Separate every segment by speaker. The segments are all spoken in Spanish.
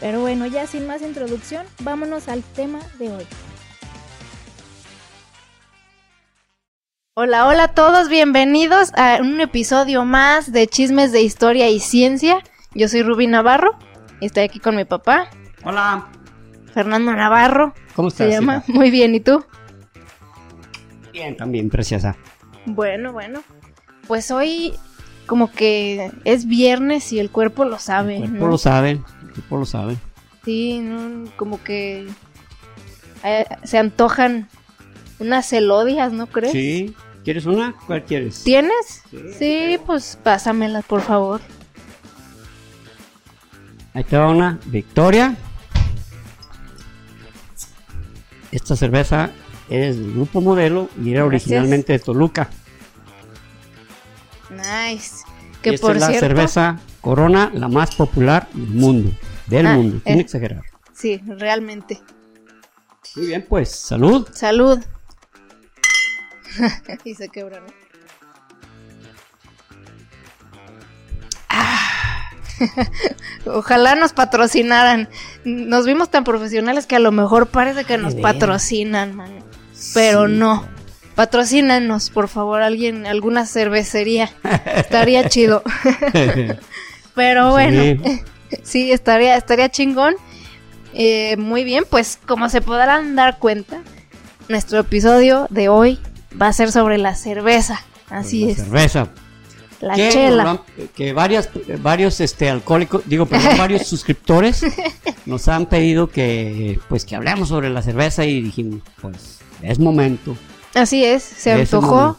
Speaker 1: Pero bueno, ya sin más introducción, vámonos al tema de hoy. Hola, hola a todos, bienvenidos a un episodio más de Chismes de Historia y Ciencia. Yo soy Ruby Navarro y estoy aquí con mi papá.
Speaker 2: Hola.
Speaker 1: Fernando Navarro.
Speaker 2: ¿Cómo estás?
Speaker 1: Se llama. Muy bien, ¿y tú?
Speaker 2: Bien, también, preciosa.
Speaker 1: Bueno, bueno. Pues hoy como que es viernes y el cuerpo lo sabe.
Speaker 2: El cuerpo lo sabe tipo lo sabe.
Speaker 1: Sí, como que eh, se antojan unas celodias, ¿no crees?
Speaker 2: Sí. ¿Quieres una? ¿Cuál quieres?
Speaker 1: ¿Tienes? Sí, pues pásamelas, por favor.
Speaker 2: Ahí te va una Victoria. Esta cerveza es del grupo modelo y era originalmente de Toluca.
Speaker 1: Nice.
Speaker 2: Que por es la cerveza Corona, la más popular del mundo. Del ah, mundo, sin exagerar.
Speaker 1: Sí, realmente.
Speaker 2: Muy bien, pues, salud.
Speaker 1: Salud. y se quebra, ¿no? Ah. Ojalá nos patrocinaran. Nos vimos tan profesionales que a lo mejor parece que nos patrocinan, man. Pero no. Patrocínanos, por favor, alguien, alguna cervecería. Estaría chido. Pero bueno. sí, estaría, estaría chingón. Eh, muy bien, pues como se podrán dar cuenta, nuestro episodio de hoy va a ser sobre la cerveza. Así
Speaker 2: la
Speaker 1: es.
Speaker 2: Cerveza.
Speaker 1: La chela.
Speaker 2: Que varias, varios este, alcohólicos, digo, perdón, varios suscriptores nos han pedido que, pues, que hablemos sobre la cerveza y dijimos, pues, es momento.
Speaker 1: Así es, se antojó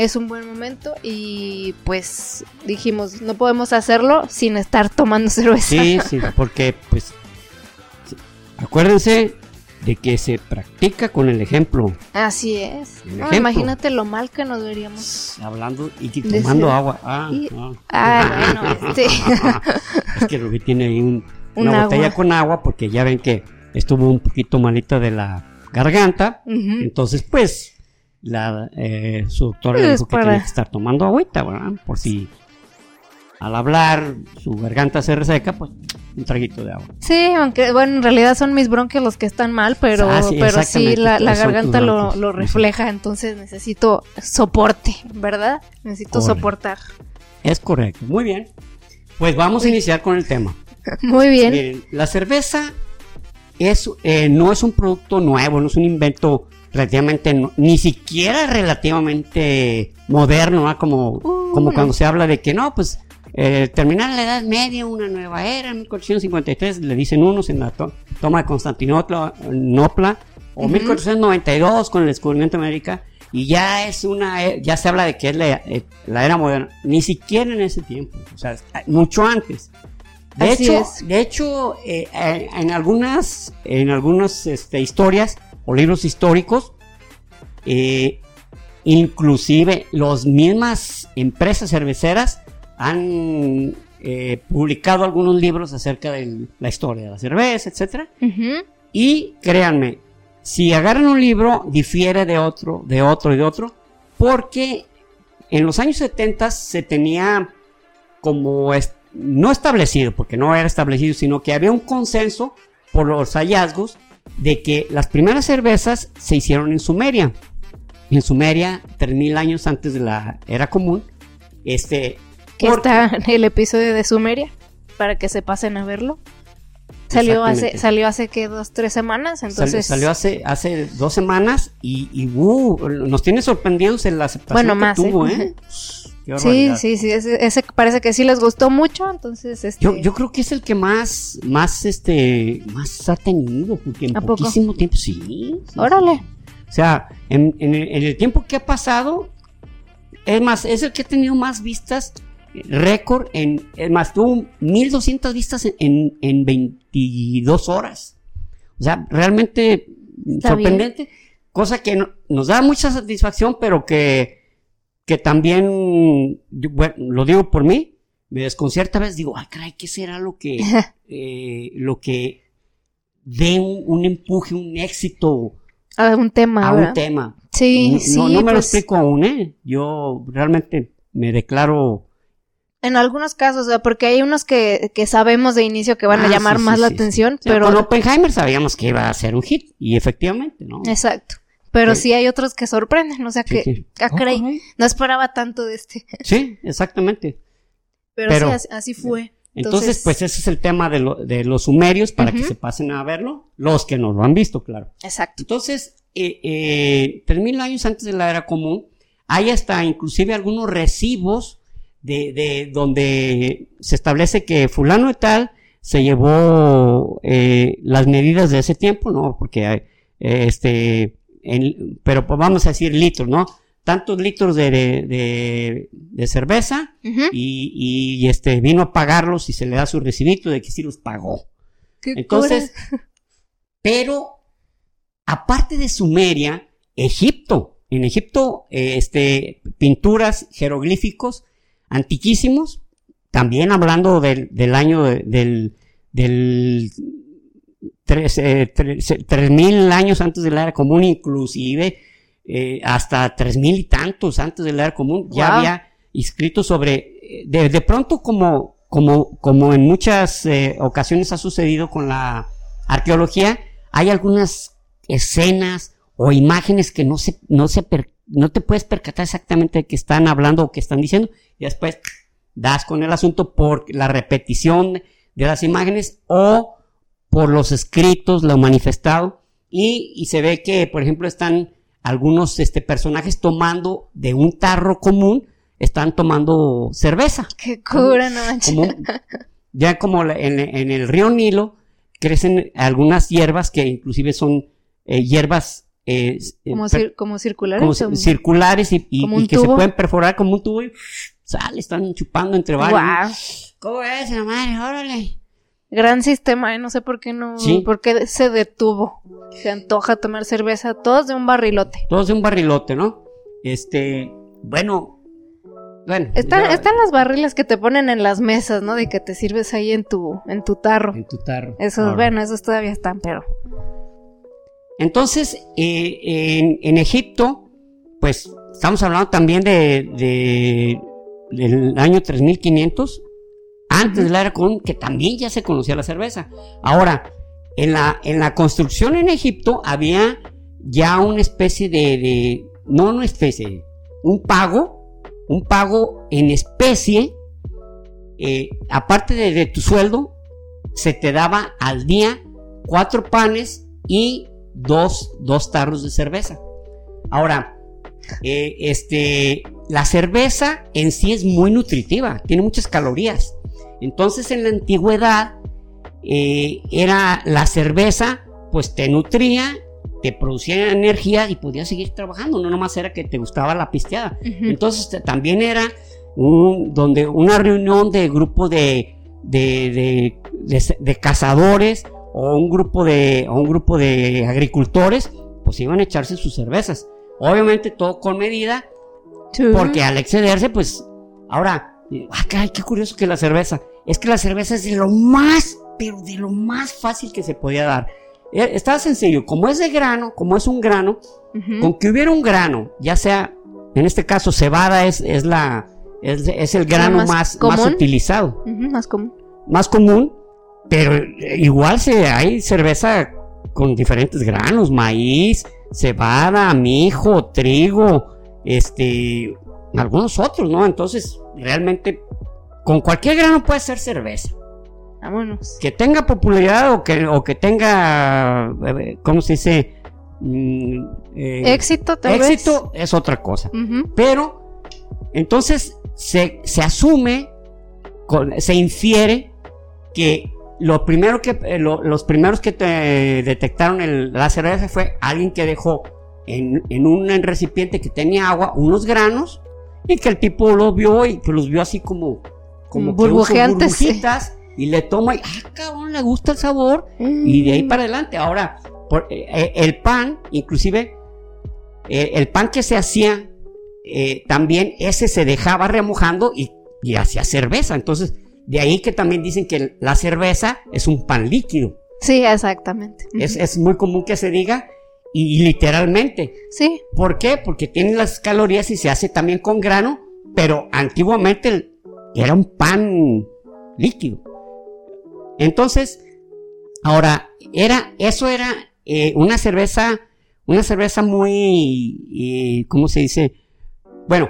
Speaker 1: es un buen momento y pues dijimos, no podemos hacerlo sin estar tomando cerveza.
Speaker 2: Sí, sí, porque pues acuérdense de que se practica con el ejemplo.
Speaker 1: Así es. imagínate lo mal que nos veríamos.
Speaker 2: Hablando y tomando agua. Ah,
Speaker 1: ah. bueno, este.
Speaker 2: es que Rubí tiene ahí una botella con agua porque ya ven que estuvo un poquito malita de la garganta. Entonces, pues, la, eh, su doctor le dijo que tiene que estar tomando agüita, ¿verdad? Por si al hablar su garganta se reseca, pues un traguito de agua.
Speaker 1: Sí, aunque bueno, en realidad son mis bronquios los que están mal, pero, ah, sí, pero sí, la, garganta lo, refleja, entonces necesito soporte, ¿verdad? Necesito soportar.
Speaker 2: Es correcto, muy bien. Pues vamos a iniciar con el tema.
Speaker 1: Muy bien.
Speaker 2: la cerveza es, eh, no es un producto nuevo, no es un invento relativamente, ni siquiera relativamente moderno, como, como cuando se habla de que no, pues eh, terminar la Edad Media, una nueva era, en 1453, le dicen unos en la toma de Constantinopla, Nopla, o 1492 con el descubrimiento de América, y ya es una, e, ya se habla de que es la, eh, era moderna, ni siquiera en ese tiempo, o sea, mucho antes. De hecho, de hecho eh, en algunas, en algunas este, historias, o libros históricos, eh, inclusive las mismas empresas cerveceras han eh, publicado algunos libros acerca de la historia de la cerveza, etc. Y créanme, si agarran un libro, difiere de otro, de otro y de otro, porque en los años 70 se tenía como no establecido, porque no era establecido, sino que había un consenso por los hallazgos de que las primeras cervezas se hicieron en Sumeria. En Sumeria, 3000 años antes de la era común. Este,
Speaker 1: que está en el episodio de Sumeria, para que se pasen a verlo. Salió hace, salió hace que dos, tres semanas, entonces.
Speaker 2: Salió, hace, hace dos semanas y, uh, nos tiene sorprendidos en la aceptación bueno, más, que tuvo, ¿eh? ¿eh?
Speaker 1: Sí, sí, sí, ese, parece que sí les gustó mucho, entonces este...
Speaker 2: yo, yo creo que es el que más, más, este, más ha tenido, porque en poquísimo tiempo, sí.
Speaker 1: Órale.
Speaker 2: O sea, en, el, tiempo que ha pasado, es más, es el que ha tenido más vistas, récord, en, es más, tuvo 1200 vistas en, en 22 horas. O sea, realmente sorprendente, cosa que nos da mucha satisfacción, pero que, que también, bueno, lo digo por mí, me desconcierta a veces, digo, ay, caray, ¿qué será lo que, eh, lo que dé un, empuje, un éxito
Speaker 3: a un tema?
Speaker 2: A un tema.
Speaker 3: Sí, sí.
Speaker 2: No, me lo pues explico aún, ¿eh? Yo realmente me declaro
Speaker 3: en algunos casos, porque hay unos que, que sabemos de inicio que van a ah, llamar más la atención, pero...
Speaker 2: Con Oppenheimer sabíamos que iba a ser un hit, y efectivamente, ¿no?
Speaker 3: Exacto. Pero sí, hay otros que sorprenden, o sea, que, ah, no esperaba tanto de este.
Speaker 2: Sí, exactamente.
Speaker 3: Pero, sí, así, fue.
Speaker 2: Entonces, pues ese es el tema de, de los sumerios para que se pasen a verlo, los que no lo han visto, claro.
Speaker 3: Exacto.
Speaker 2: Entonces, eh, eh, tres mil años antes de la era común, hay hasta inclusive algunos recibos de, de donde se establece que fulano de tal se llevó eh, las medidas de ese tiempo, ¿no? Porque hay, pero pues vamos a decir litros, ¿no? Tantos litros de, de, de cerveza y, y, este vino a pagarlos y se le da su recibito de que sí los pagó. Entonces, pero aparte de Sumeria, Egipto, en Egipto, este, pinturas, jeroglíficos, antiquísimos, también hablando del, del año del, del tres, eh, mil años antes de la era común, inclusive eh, hasta tres mil y tantos antes de la era común, ya había escrito sobre, de, de, pronto como, como, como en muchas eh, ocasiones ha sucedido con la arqueología, hay algunas escenas o imágenes que no se, no se, no te puedes percatar exactamente de qué están hablando o qué están diciendo, y después das con el asunto por la repetición de las imágenes o por los escritos, lo manifestado, y, y se ve que, por ejemplo, están algunos este, personajes tomando de un tarro común, están tomando cerveza.
Speaker 3: Qué cura, no
Speaker 2: Ya como en, en, el río Nilo crecen algunas hierbas que inclusive son eh, hierbas eh,
Speaker 3: eh, como, circulares.
Speaker 2: Como circulares y, que se pueden perforar como un tubo y sale, están chupando entre varios. ¿Cómo es, madre? Órale.
Speaker 3: Gran sistema, ¿eh? no sé por qué no, por qué se detuvo. Se antoja tomar cerveza, todos de un barrilote.
Speaker 2: Todos de un barrilote, ¿no? Este, bueno, bueno.
Speaker 3: Están, están las barrilas que te ponen en las mesas, ¿no? De que te sirves ahí en tu, en tu tarro.
Speaker 2: En tu tarro.
Speaker 3: Esos, bueno, esos todavía están, pero
Speaker 2: entonces, eh, en, Egipto, pues estamos hablando también de, del año 3500, antes de la era común, que también ya se conocía la cerveza. Ahora, en la, en la construcción en Egipto había ya una especie de, no una especie, un pago, un pago en especie, eh, aparte de, de tu sueldo, se te daba al día cuatro panes y dos, dos tarros de cerveza. Ahora, eh, este, la cerveza en sí es muy nutritiva, tiene muchas calorías. Entonces en la antigüedad eh, era la cerveza, pues te nutría, te producía energía y podías seguir trabajando, no nomás era que te gustaba la pisteada. Entonces también era un, donde una reunión de grupo de, de, de, de cazadores o un grupo de, un grupo de agricultores, pues iban a echarse sus cervezas. Obviamente todo con medida, porque al excederse, pues, ahora, ah, qué curioso que la cerveza. Es que la cerveza es de lo más, pero de lo más fácil que se podía dar. Eh, Estaba sencillo, como es de grano, como es un grano, con que hubiera un grano, ya sea, en este caso, cebada es, es la, es, el grano más, más, utilizado.
Speaker 3: más común.
Speaker 2: Más común, pero igual se, hay cerveza con diferentes granos, maíz, cebada, mijo, trigo, este, algunos otros, ¿no? Entonces, realmente, con cualquier grano puede ser cerveza.
Speaker 3: Vámonos.
Speaker 2: Que tenga popularidad o que, o que tenga, eh, ¿cómo se dice?
Speaker 3: Mm, eh, éxito,
Speaker 2: tal Éxito es otra cosa. Pero, entonces, se, se asume, se infiere que lo primero que, eh, los primeros que te detectaron el, la cerveza fue alguien que dejó en, en, un recipiente que tenía agua unos granos y que el tipo los vio y que los vio así como, como
Speaker 3: burbujeantes.
Speaker 2: y le toma y, ah, cabrón, le gusta el sabor y de ahí
Speaker 3: Mm.
Speaker 2: para adelante. Ahora, por- eh, eh, el pan, inclusive, eh, el pan que se hacía, eh, también ese se dejaba remojando y, y hacía cerveza. Entonces, de ahí que también dicen que la cerveza es un pan líquido.
Speaker 3: Sí, exactamente.
Speaker 2: Es, es muy común que se diga y, y literalmente.
Speaker 3: Sí,
Speaker 2: ¿Por qué? Porque tiene las calorías y se hace también con grano, pero antiguamente el- era un pan líquido. Entonces, ahora, era, eso era eh, una cerveza, una cerveza muy, eh, ¿cómo se dice? Bueno,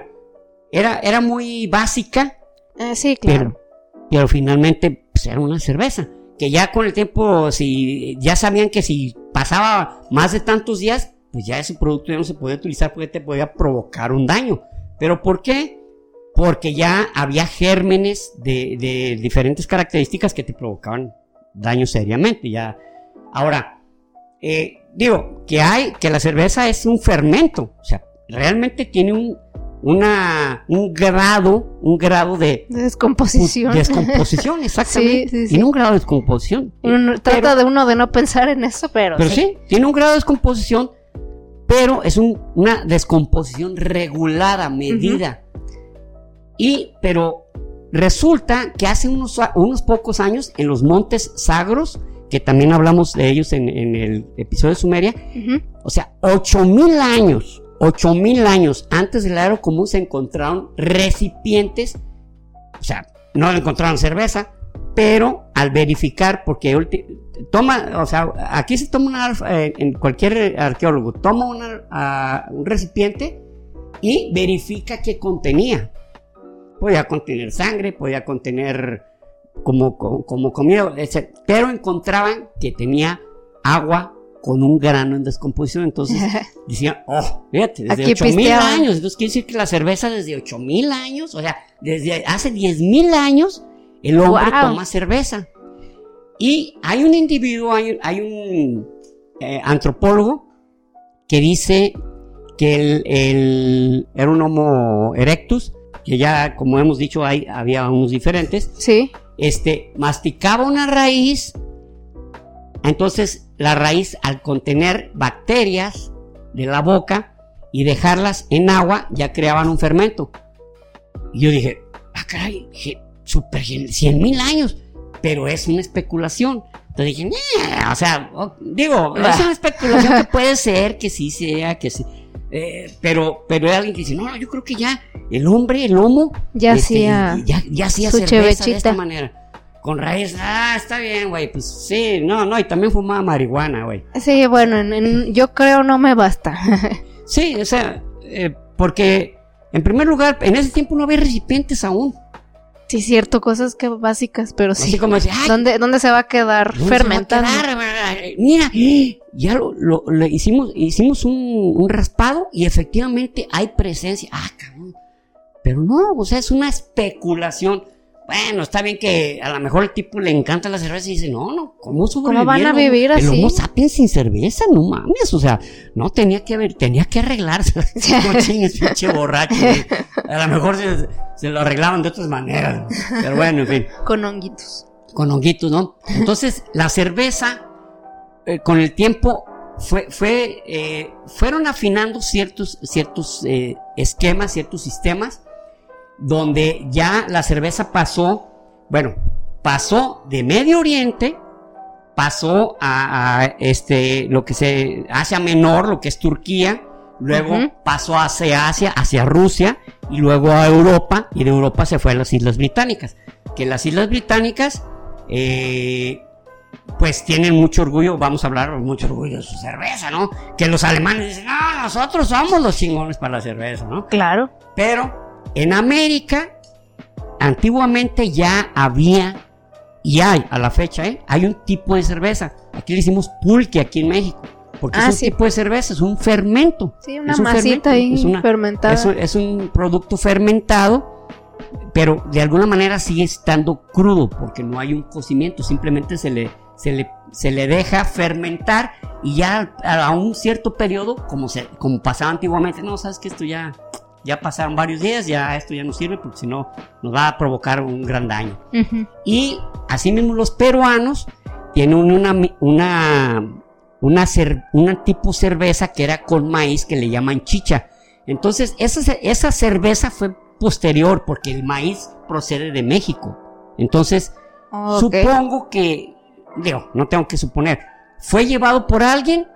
Speaker 2: era, era muy básica,
Speaker 3: Eh, sí, claro.
Speaker 2: pero, pero finalmente pues, era una cerveza. Que ya con el tiempo, si ya sabían que si pasaba más de tantos días, pues ya ese producto ya no se podía utilizar porque te podía provocar un daño. ¿Pero por qué? Porque ya había gérmenes de, de diferentes características que te provocaban daño seriamente. Ya. Ahora, eh, digo, que hay, que la cerveza es un fermento. O sea, realmente tiene un, una, un grado, un grado de,
Speaker 3: De descomposición.
Speaker 2: Descomposición, exactamente.
Speaker 3: Sí, sí, sí.
Speaker 2: Tiene un grado de descomposición.
Speaker 3: Uno
Speaker 2: Pero-
Speaker 3: trata de uno de no pensar en eso, pero,
Speaker 2: Pero
Speaker 3: sí.
Speaker 2: tiene un grado de descomposición, pero es un- una descomposición regulada, medida. Y, pero resulta que hace unos, unos pocos años en los montes Sagros, que también hablamos de ellos en, en el episodio de Sumeria, o sea, 8000 años, 8000 años antes del aro común se encontraron recipientes, o sea, no encontraron cerveza, pero al verificar, porque toma, o sea, aquí se toma una, eh, en cualquier arqueólogo, toma una, ah, un recipiente y verifica qué contenía. Podía contener sangre, podía contener como, como, como comida, etc. pero encontraban que tenía agua con un grano en descomposición. Entonces decían, oh, fíjate, desde
Speaker 3: Aquí
Speaker 2: 8000
Speaker 3: pisteaban.
Speaker 2: años. Entonces quiere decir que la cerveza desde 8000 años, o sea, desde hace 10000 años, el hombre
Speaker 3: Wow.
Speaker 2: toma cerveza. Y hay un individuo, hay, hay un eh, antropólogo que dice que el, el- era un Homo erectus, que ya, como hemos dicho, hay, había unos diferentes
Speaker 3: Sí.
Speaker 2: este, masticaba una raíz, entonces la raíz al contener bacterias de la boca y dejarlas en agua, ya creaban un fermento. Y yo dije, ah, caray, super, 100 mil años, pero es una especulación. Entonces dije, o sea, o- digo, es una especulación que puede ser, que sí sea, que sí. Eh, pero, pero hay alguien que dice, no, yo creo que ya el hombre, el homo,
Speaker 3: Ya
Speaker 2: este,
Speaker 3: hacía
Speaker 2: ya, ya hacía
Speaker 3: su
Speaker 2: cerveza de esta manera. Con raíz, ah, está bien, güey, pues sí, no, no, y también fumaba marihuana, güey.
Speaker 3: Sí, bueno, en- en- yo creo no me basta.
Speaker 2: Sí, o sea, eh, porque en primer lugar, en ese tiempo no había recipientes aún.
Speaker 3: sí, cierto, cosas que básicas, pero sí.
Speaker 2: Así como decir,
Speaker 3: ¿Dónde, ¿Dónde se va a quedar
Speaker 2: ¿dónde se va a
Speaker 3: fermentando?
Speaker 2: quedar? Mira, ya lo, lo- lo hicimos, hicimos un, un raspado y efectivamente hay presencia. Ah, cabrón. Pero no, o sea, es una especulación. Bueno, está bien que a lo mejor el tipo le encanta la cerveza y dice, no, no, ¿cómo sobrevivir?
Speaker 3: van a
Speaker 2: el
Speaker 3: vivir
Speaker 2: El
Speaker 3: así?
Speaker 2: homo sapiens sin cerveza, no mames, o sea, no tenía que ver, tenía que arreglarse. no chingues, pinche borracho. A lo mejor se, se lo arreglaban de otras maneras. Pero bueno, en fin
Speaker 3: Con honguitos.
Speaker 2: con honguitos, ¿no? Entonces, la cerveza, eh, con el tiempo, fue, fue, eh, fueron afinando ciertos, ciertos eh, esquemas, ciertos sistemas, donde ya la cerveza pasó, bueno, pasó de Medio Oriente, pasó a, a, este, lo que se, Asia Menor, lo que es Turquía, luego pasó hacia Asia, hacia Rusia, y luego a Europa, y de Europa se fue a las Islas Británicas. Que las Islas Británicas, eh, pues tienen mucho orgullo, vamos a hablar mucho orgullo de su cerveza, ¿no? Que los alemanes dicen, no, nosotros somos los chingones para la cerveza, ¿no?
Speaker 3: Claro.
Speaker 2: Pero en América, antiguamente ya había, y hay a la fecha, ¿eh? hay un tipo de cerveza. Aquí le decimos pulque aquí en México. Porque
Speaker 3: Ah,
Speaker 2: es un
Speaker 3: sí.
Speaker 2: tipo de cerveza, es un fermento.
Speaker 3: Sí, una
Speaker 2: un
Speaker 3: masita
Speaker 2: fermento,
Speaker 3: ahí
Speaker 2: es una-
Speaker 3: fermentada.
Speaker 2: Es un, es un producto fermentado, pero de alguna manera sigue estando crudo porque no hay un cocimiento, simplemente se le, se le, se le deja fermentar y ya a, un cierto periodo, como, se, como pasaba antiguamente, no, sabes que esto ya, ya pasaron varios días, ya esto ya no sirve porque si no nos va a provocar un gran daño.
Speaker 1: Ujú.
Speaker 2: Y asimismo los peruanos tienen una, una, una, tipo cerveza que era con maíz que le llaman chicha. Entonces esa, esa cerveza fue posterior porque el maíz procede de México. Entonces supongo que, digo, no tengo que suponer, fue llevado por alguien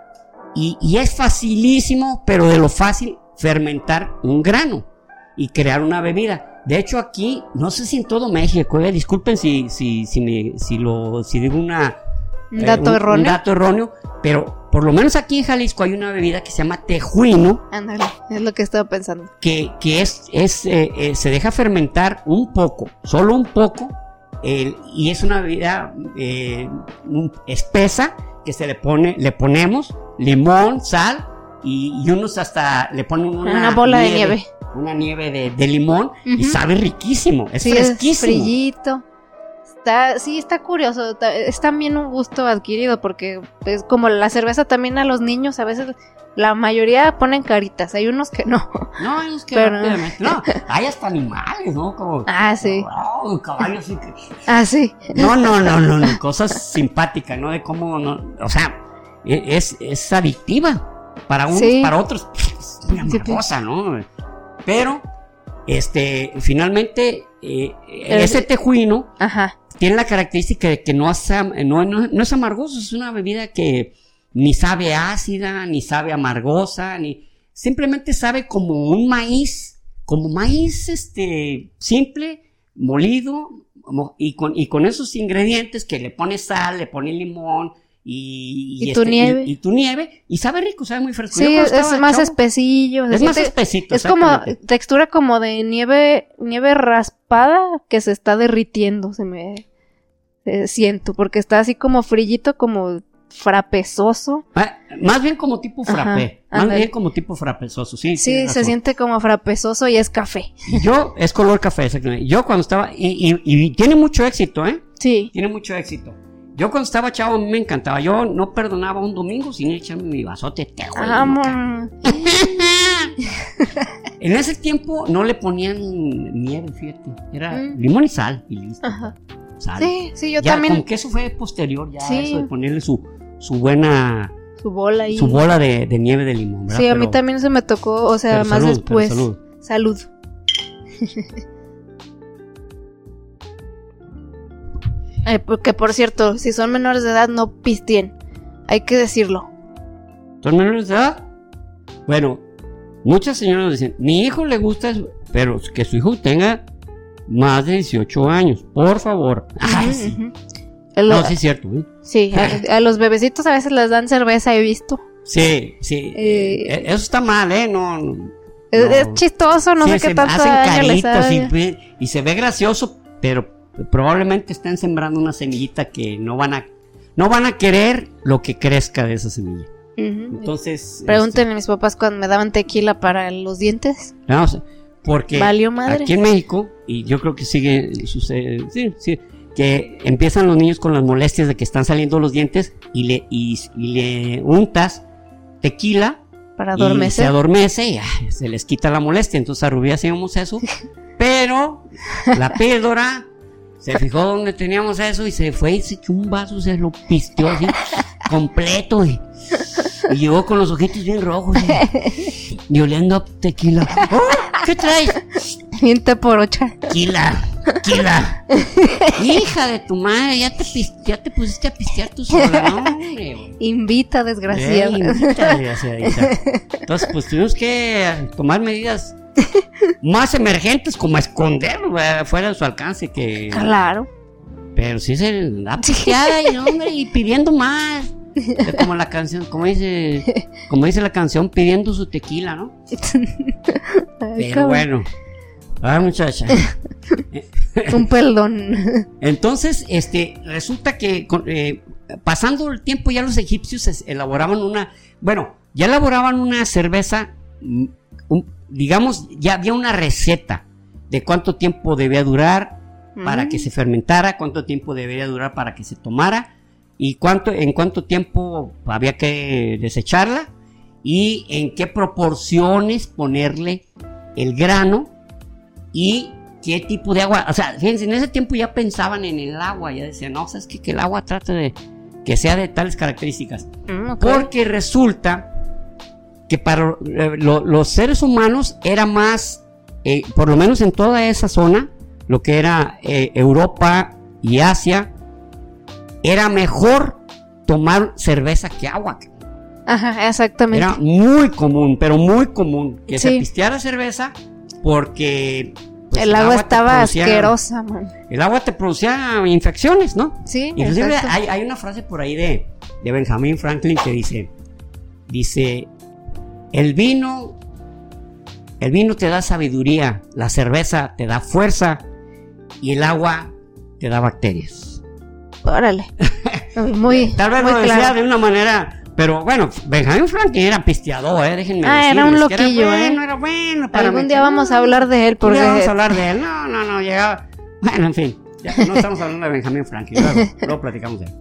Speaker 2: y, y es facilísimo, pero de lo fácil, fermentar un grano y crear una bebida. De hecho, aquí, no sé si en todo México, eh, disculpen si, si, si, me, si, lo, si digo una,
Speaker 1: Un
Speaker 2: eh,
Speaker 1: dato
Speaker 2: un-
Speaker 1: erróneo.
Speaker 2: un dato erróneo, pero por lo menos aquí en Jalisco hay una bebida que se llama tejuino,
Speaker 1: Ándale, es lo que estaba pensando.
Speaker 2: que, que es, es eh, se deja fermentar un poco, solo un poco, y es una bebida eh, espesa que se le pone, le ponemos limón, sal y, y unos hasta le ponen una,
Speaker 1: Una bola de nieve.
Speaker 2: Una nieve de, de limón y sabe riquísimo, es
Speaker 1: sí,
Speaker 2: fresquísimo.
Speaker 1: es frillito. Está, sí, está curioso. Es también un gusto adquirido porque es como la cerveza también a los niños a veces la mayoría ponen caritas, hay unos que no.
Speaker 2: No, es que
Speaker 1: Pero-
Speaker 2: no, hay hasta animales, ¿no? Como
Speaker 1: Ah, sí.
Speaker 2: wow, caballos y
Speaker 1: Ah, sí.
Speaker 2: No, no, no, no, no, cosas simpáticas, ¿no? De cómo, no, o sea, e- es, es adictiva. Para unos,
Speaker 1: Sí.
Speaker 2: para otros, es muy
Speaker 1: Sí,
Speaker 2: amargosa, ¿no? Pero, este, finalmente, eh,
Speaker 1: El-
Speaker 2: ese tejuino
Speaker 1: Ajá.
Speaker 2: tiene la característica de que no es, am- no, no- no es amargoso, es una bebida que ni sabe ácida, ni sabe amargosa, ni simplemente sabe como un maíz, como maíz este simple, molido, mo- y con, y con esos ingredientes que le pones sal, le pones limón y,
Speaker 1: Y tu
Speaker 2: este,
Speaker 1: nieve.
Speaker 2: y, tu nieve, y sabe rico, sabe muy fresco.
Speaker 1: Sí, es, más
Speaker 2: chavo,
Speaker 1: espesillo.
Speaker 2: Es más espesito.
Speaker 1: Es como textura como de nieve, nieve raspada que se está derritiendo, se me eh, siento, porque está así como frillito, como frapesoso.
Speaker 2: Ah, Más bien como tipo
Speaker 1: Ajá,
Speaker 2: frappé. Más bien como tipo frappesoso, sí.
Speaker 1: Sí, se siente como frapesoso y es café.
Speaker 2: Yo, es color café, exactamente. Yo cuando estaba, y, y- y tiene mucho éxito, ¿eh?
Speaker 1: Sí.
Speaker 2: Tiene mucho éxito. Yo cuando estaba chavo a mí me encantaba. Yo no perdonaba un domingo sin echarme mi vasote tejuino.
Speaker 1: Vamos.
Speaker 2: En ese tiempo no le ponían nieve, fíjate. Era
Speaker 1: Mm.
Speaker 2: limón y sal y listo.
Speaker 1: Ajá.
Speaker 2: Sal.
Speaker 1: Sí, sí, yo
Speaker 2: ya,
Speaker 1: también.
Speaker 2: Con que eso fue posterior, ya
Speaker 1: Sí.
Speaker 2: eso de ponerle su, su buena,
Speaker 1: Su bola ahí.
Speaker 2: su bola de, de nieve de limón, ¿verdad?
Speaker 1: Sí, a mí
Speaker 2: Pero-
Speaker 1: también se me tocó, o sea, más
Speaker 2: salud,
Speaker 1: después.
Speaker 2: salud.
Speaker 1: Salud. Eh, porque por cierto, si son menores de edad, no pistien. Hay que decirlo.
Speaker 2: ¿Son menores de edad? Bueno, muchas señoras dicen, mi hijo le gusta eso, pero que su hijo tenga más de 18 años, por favor. Ay, sí.
Speaker 1: El-
Speaker 2: No, sí es cierto. ¿eh?
Speaker 1: sí, a, a los bebecitos a veces les dan cerveza, he visto.
Speaker 2: Sí, sí.
Speaker 1: Eh,
Speaker 2: eh, eso está mal, ¿eh? No, no.
Speaker 1: Es,
Speaker 2: no.
Speaker 1: es chistoso, no
Speaker 2: Sí,
Speaker 1: sé qué tanto
Speaker 2: hacen caritas y, se ve gracioso, pero probablemente estén sembrando una semillita que no van a no van a querer lo que crezca de esa semilla. Entonces,
Speaker 1: Pregúntenle a mis papás cuando me daban tequila para los dientes.
Speaker 2: este, vamos, porque
Speaker 1: Valió madre.
Speaker 2: aquí en México y yo creo que sigue sucede, sí, sí, que empiezan los niños con las molestias de que están saliendo los dientes y le y, y le untas tequila
Speaker 1: Para
Speaker 2: y se
Speaker 1: adormecer.
Speaker 2: adormece y ah, se les quita la molestia. Entonces a Rubí hacíamos eso. Pero la píldora se fijó donde teníamos eso y se fue y se echó un vaso, se lo pisteó así completo. Y, y llegó con los ojitos bien rojos y, y oliendo a tequila. ¡Oh! ¿Qué traes?
Speaker 1: Miente por ocha.
Speaker 2: Tequila, tequila. Hija de tu madre, ya te, ya te pusiste a pistear tú sola, ¿no? hombre?
Speaker 1: Invita, desgraciado.
Speaker 2: Ey, invita, desgraciadita. Entonces, pues tuvimos que tomar medidas más emergentes, como esconderlo eh, fuera de su alcance. que
Speaker 1: claro.
Speaker 2: Pero sí se da pisteada y, hombre, y pidiendo más. Es como la canción, como dice, como dice la canción, pidiendo su tequila, ¿no?
Speaker 1: Ay,
Speaker 2: Pero
Speaker 1: cabrón.
Speaker 2: bueno. Ah, muchacha.
Speaker 1: Un peldón.
Speaker 2: Entonces, este, resulta que eh, pasando el tiempo ya los egipcios elaboraban una, bueno, ya elaboraban una cerveza, mm, un- digamos, ya había una receta de cuánto tiempo debía durar para
Speaker 1: Mm.
Speaker 2: que se fermentara, cuánto tiempo debería durar para que se tomara y cuánto, en cuánto tiempo había que desecharla y en qué proporciones ponerle el grano y qué tipo de agua. O sea, fíjense, en ese tiempo ya pensaban en el agua, ya decían, no, sabes que, que el agua trate de que sea de tales características.
Speaker 3: Mm,
Speaker 2: Porque resulta que para eh, lo- los seres humanos era más, eh, por lo menos en toda esa zona, lo que era eh, Europa y Asia, era mejor tomar cerveza que agua.
Speaker 3: Ajá, exactamente.
Speaker 2: Era muy común, pero muy común que se pisteara cerveza porque pues,
Speaker 3: el agua estaba
Speaker 2: producía-
Speaker 3: asquerosa, man.
Speaker 2: El agua te producía infecciones, ¿no?
Speaker 3: Sí,
Speaker 2: Inclusive hay, hay una frase por ahí de, de Benjamin Franklin que dice, dice, el vino, el vino te da sabiduría, la cerveza te da fuerza y el agua te da bacterias.
Speaker 3: Órale. Muy,
Speaker 2: Tal vez
Speaker 3: muy
Speaker 2: lo decía
Speaker 3: claro.
Speaker 2: de una manera, pero bueno, Benjamin Franklin era pisteador, ¿eh? déjenme
Speaker 3: Ah, era un loquillo,
Speaker 2: era bueno,
Speaker 3: ¿eh?
Speaker 2: era bueno. para
Speaker 3: Algún día vamos a hablar de él porque
Speaker 2: vamos a hablar de él. No, no, no, llegaba. Bueno, en fin, ya no estamos hablando de Benjamin Franklin, luego, luego platicamos de él.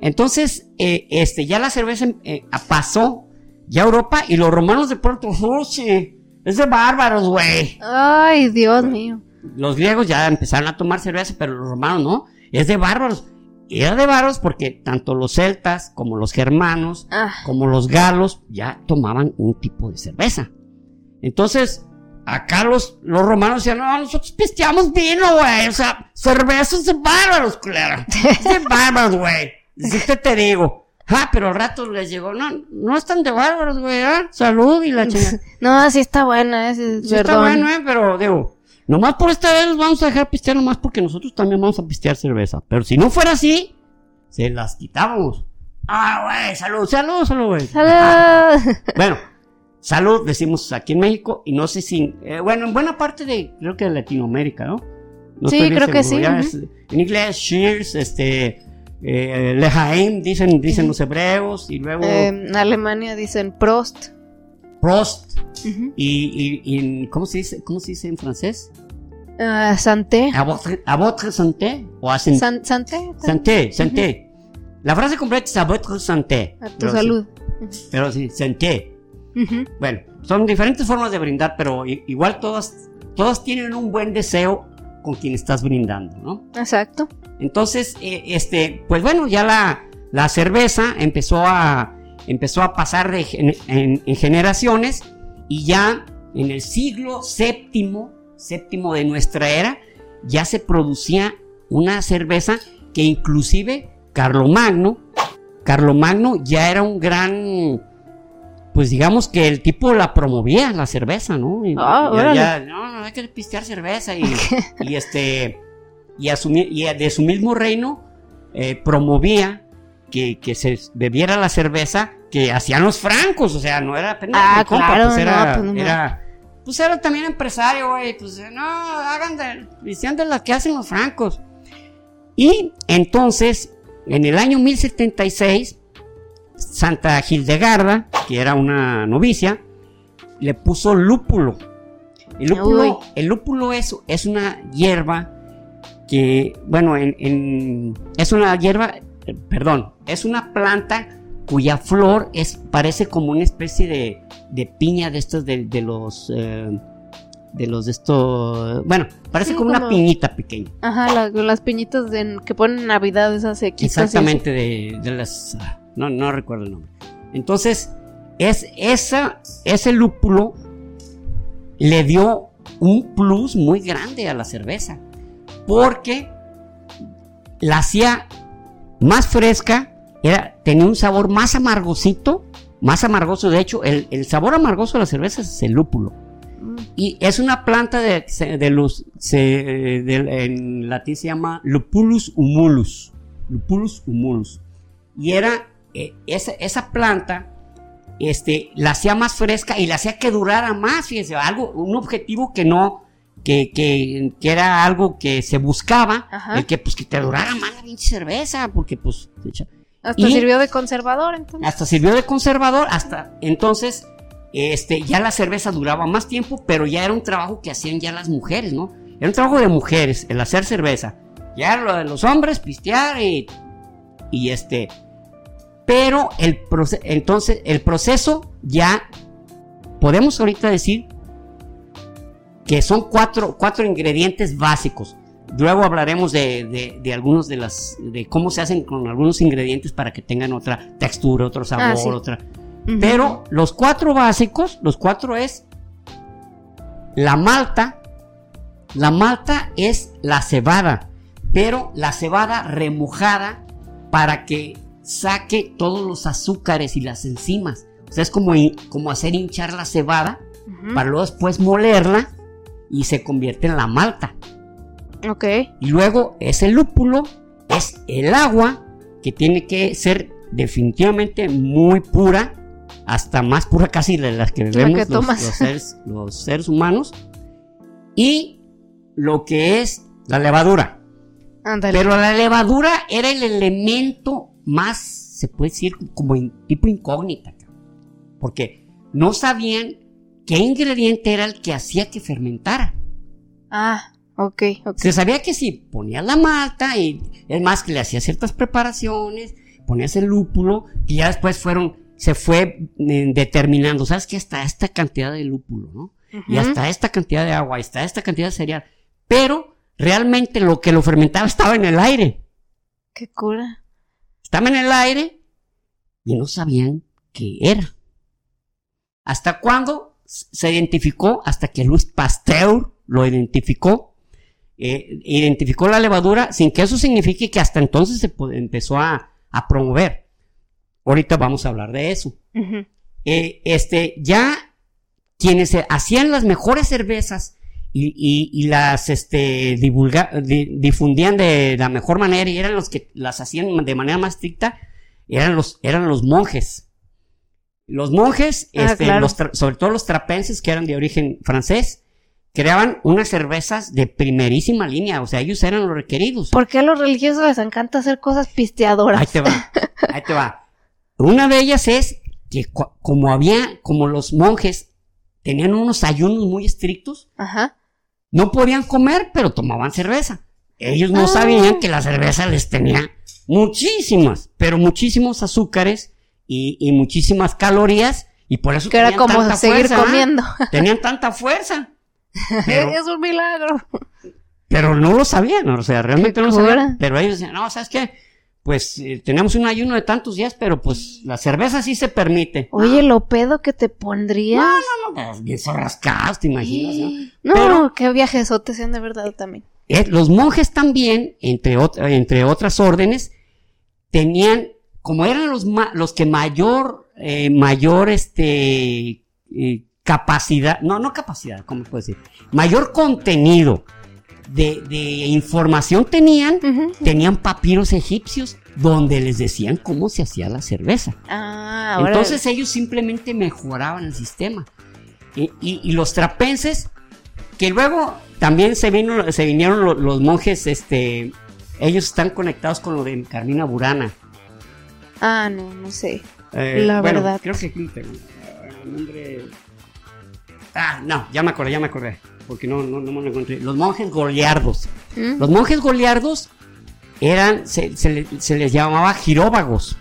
Speaker 2: Entonces, eh, este, ya la cerveza eh, pasó ya a Europa y los romanos de pronto, ¡Oye! Es de bárbaros, güey.
Speaker 3: Ay, Dios mío.
Speaker 2: Los griegos ya empezaron a tomar cerveza, pero los romanos no. Es de bárbaros. Era de bárbaros porque tanto los celtas como los germanos
Speaker 3: Ah,
Speaker 2: como los galos ya tomaban un tipo de cerveza. Entonces, acá los, los romanos decían, no, nosotros pisteamos vino, güey. O sea, cerveza es de bárbaros, culera. Es de bárbaros, güey. Que te digo. Ah, pero al rato les llegó, no, no están de bárbaros, güey, ¿ah? Salud y la chingada.
Speaker 3: no, sí está buena, ese,
Speaker 2: Sí está
Speaker 3: perdón.
Speaker 2: bueno, eh, pero digo, nomás por esta vez los vamos a dejar pistear, nomás porque nosotros también vamos a pistear cerveza. Pero si no fuera así, se las quitábamos. Ah, güey, salud, salud, salud, güey.
Speaker 3: ¡Salud!
Speaker 2: Bueno, salud decimos aquí en México y no sé si, eh, bueno, en buena parte de, creo que de Latinoamérica, ¿no? No
Speaker 3: Sí, creo que sí,
Speaker 2: en inglés, cheers, este, eh, lejaim, dicen, dicen los hebreos, y luego
Speaker 3: Eh, en Alemania dicen Prost.
Speaker 2: Prost, y, y, y- ¿cómo se dice, cómo se dice en francés?
Speaker 3: Ah, santé.
Speaker 2: A votre, a votre santé, o a sen-
Speaker 3: San- santé.
Speaker 2: santé, santé. La frase completa es a votre santé.
Speaker 3: A tu
Speaker 2: sí-
Speaker 3: salud.
Speaker 2: pero sí, santé. Bueno, son diferentes formas de brindar, pero igual todas, todas tienen un buen deseo con quien estás brindando, ¿no?
Speaker 3: Exacto.
Speaker 2: Entonces, eh, este, pues bueno, ya la, la cerveza empezó a, empezó a pasar de en, en generaciones y ya en el siglo séptimo, séptimo de nuestra era, ya se producía una cerveza que inclusive Carlomagno, Carlomagno ya era un gran, pues digamos que el tipo la promovía, la cerveza, ¿no? Y- ya- ya, no, no, hay que pistear cerveza y, y este, y, asumir, y de su mismo reino eh, promovía que, que se bebiera la cerveza que hacían los francos, o sea, no era apenas
Speaker 3: Ah,
Speaker 2: mi compa,
Speaker 3: claro,
Speaker 2: pues
Speaker 3: no, pues no
Speaker 2: era, pues era también empresario, güey, pues no, hagan de, pistean de las que hacen los francos. Y entonces, en el año 1076, Santa Hildegarda, que era una novicia, le puso lúpulo. El lúpulo, el lúpulo es, es una hierba que, bueno, en, en- es una hierba, perdón, es una planta cuya flor es, parece como una especie de, de piña de estos de, de los, eh, de los de estos, bueno, parece
Speaker 3: Sí,
Speaker 2: como, una piñita pequeña.
Speaker 3: Ajá, la- las piñitas de- que ponen en Navidad, esas
Speaker 2: Exactamente, de, de las. ah, No, no recuerdo el nombre. Entonces, es, esa, ese lúpulo le dio un plus muy grande a la cerveza. Porque la hacía más fresca, era, tenía un sabor más amargosito, más amargoso. De hecho, el, el sabor amargoso de la cerveza es el lúpulo.
Speaker 3: Mm.
Speaker 2: Y es una planta de, de los, se- de- en latín se llama Lupulus humulus. Lupulus humulus. Y era eh, esa, esa planta, este, la hacía más fresca y la hacía que durara más, fíjense, algo, un objetivo que no, que, que, que era algo que se buscaba,
Speaker 3: Ajá.
Speaker 2: el que pues que te durara más la pinche cerveza, porque pues,
Speaker 3: Hasta
Speaker 2: Y-
Speaker 3: sirvió de conservador, entonces.
Speaker 2: hasta sirvió de conservador, hasta entonces, este, ya la cerveza duraba más tiempo, pero ya era un trabajo que hacían ya las mujeres, ¿no? Era un trabajo de mujeres, el hacer cerveza. Ya lo de los hombres, pistear y, y este, pero el proce- entonces, el proceso ya, podemos ahorita decir que son cuatro, cuatro ingredientes básicos. Luego hablaremos de, de, de algunos de las, de cómo se hacen con algunos ingredientes para que tengan otra textura, otro sabor,
Speaker 1: Ah, sí.
Speaker 2: otra. Pero los cuatro básicos, los cuatro es la malta. La malta es la cebada, pero la cebada remojada para que saque todos los azúcares y las enzimas. O sea, es como, como hacer hinchar la cebada para luego después molerla y se convierte en la malta.
Speaker 1: Ok.
Speaker 2: Y luego ese lúpulo es el agua que tiene que ser definitivamente muy pura, hasta más pura casi de las que bebemos los, seres, los seres humanos. Y lo que es la levadura.
Speaker 1: Ándale.
Speaker 2: Pero la levadura era el elemento más, se puede decir, como in- tipo incógnita. Porque no sabían qué ingrediente era el que hacía que fermentara.
Speaker 1: Ah, ok, ok.
Speaker 2: Se sabía que si ponías la malta y es más que le hacía ciertas preparaciones, ponías el lúpulo y ya después fueron, se fue eh, determinando, ¿sabes qué? Hasta esta cantidad de lúpulo, ¿no? Y hasta esta cantidad de agua, hasta esta cantidad de cereal. Pero realmente lo que lo fermentaba estaba en el aire.
Speaker 1: Qué cura.
Speaker 2: Estaba en el aire y no sabían qué era. ¿Hasta cuándo se identificó? Hasta que Luis Pasteur lo identificó. Eh, identificó la levadura sin que eso signifique que hasta entonces se empezó a, a promover. Ahorita vamos a hablar de eso. Eh, este, ya quienes hacían las mejores cervezas y, y- y las este, divulga- di- difundían de la mejor manera y eran los que las hacían de manera más estricta, eran los, eran los monjes. Los monjes,
Speaker 1: Ah,
Speaker 2: este,
Speaker 1: claro.
Speaker 2: los sobre todo los trapenses que eran de origen francés, creaban unas cervezas de primerísima línea, o sea, ellos eran los requeridos.
Speaker 1: ¿Por qué a los religiosos les encanta hacer cosas pisteadoras?
Speaker 2: Ahí te va, ahí te va. Una de ellas es que como había, como los monjes tenían unos ayunos muy estrictos,
Speaker 1: Ajá.
Speaker 2: no podían comer, pero tomaban cerveza. Ellos no
Speaker 1: Ah.
Speaker 2: sabían que la cerveza les tenía muchísimas, pero muchísimos azúcares y, y muchísimas calorías, y por eso
Speaker 1: Que era
Speaker 2: tenían
Speaker 1: como
Speaker 2: tanta
Speaker 1: seguir
Speaker 2: fuerza, ¿ah? Tenían tanta fuerza. Pero,
Speaker 1: es un milagro.
Speaker 2: pero no lo sabían, o sea, realmente no lo sabían. Pero ellos decían, no, ¿sabes qué? Pues eh, tenemos un ayuno de tantos días, pero pues la cerveza sí se permite.
Speaker 1: Oye, lo pedo que te pondrías.
Speaker 2: No, pues, bien rascados, te imaginas, ¿no?
Speaker 1: No,
Speaker 2: Pero-
Speaker 1: qué viajesotes se han de verdad también.
Speaker 2: Eh, los monjes también, entre, entre otras órdenes, tenían, como eran los, ma- los que mayor, eh, mayor, este, eh, capacidad, no, no capacidad, ¿cómo puedo decir? Mayor contenido de, de información tenían, tenían papiros egipcios donde les decían cómo se hacía la cerveza.
Speaker 1: Ah, ahora.
Speaker 2: Entonces ellos simplemente mejoraban el sistema. Y, y- y los trapenses, que luego también se, vino, se vinieron lo- los, monjes, este, ellos están conectados con lo de Carmina Burana.
Speaker 1: Ah, no, no sé.
Speaker 2: Eh,
Speaker 1: La
Speaker 2: bueno,
Speaker 1: verdad.
Speaker 2: Creo que eh, el nombre... Ah, no, ya me acordé, ya me acordé. Porque no, no, no me lo encontré. Los monjes goliardos.
Speaker 1: ¿Mm?
Speaker 2: Los monjes goliardos eran, se, se le- se les llamaba giróvagos.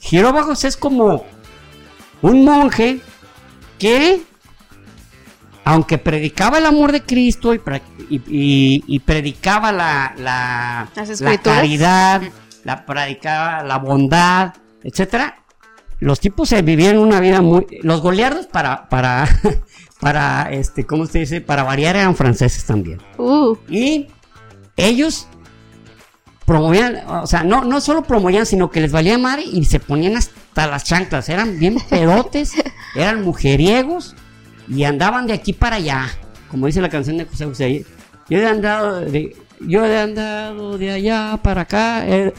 Speaker 2: Giróvagos es como un monje que, aunque predicaba el amor de Cristo y, pra- y- y- y predicaba la, la, la caridad, la predicaba la bondad, etcétera, los tipos se vivían una vida muy, los goliardos para, para, para, este, ¿cómo se dice? Para variar eran franceses también.
Speaker 1: Uh,
Speaker 2: Y ellos promovían, o sea, no, no solo promovían, sino que les valía madre y se ponían hasta las chanclas. Eran bien pedotes, eran mujeriegos y andaban de aquí para allá. Como dice la canción de José José. Yo he andado de, yo he andado de allá para acá. eh,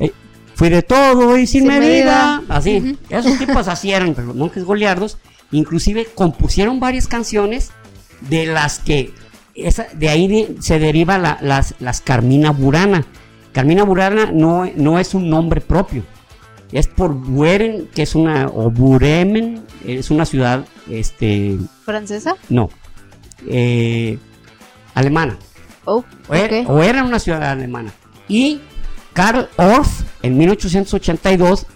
Speaker 2: eh, fui de todo y sin,
Speaker 1: Sin
Speaker 2: medida.
Speaker 1: medida.
Speaker 2: Así. Esos tipos así eran, pero monjes goliardos. Inclusive compusieron varias canciones de las que esa, de ahí de- se deriva la- las, las Carmina Burana. Carmina Burana no, no es un nombre propio. Es por Buren, que es una, o Buremen, es una ciudad, este,
Speaker 1: ¿Francesa?
Speaker 2: no, eh, alemana.
Speaker 1: Oh,
Speaker 2: O era,
Speaker 1: ok.
Speaker 2: o era una ciudad alemana. Y Karl Orff, en 1882,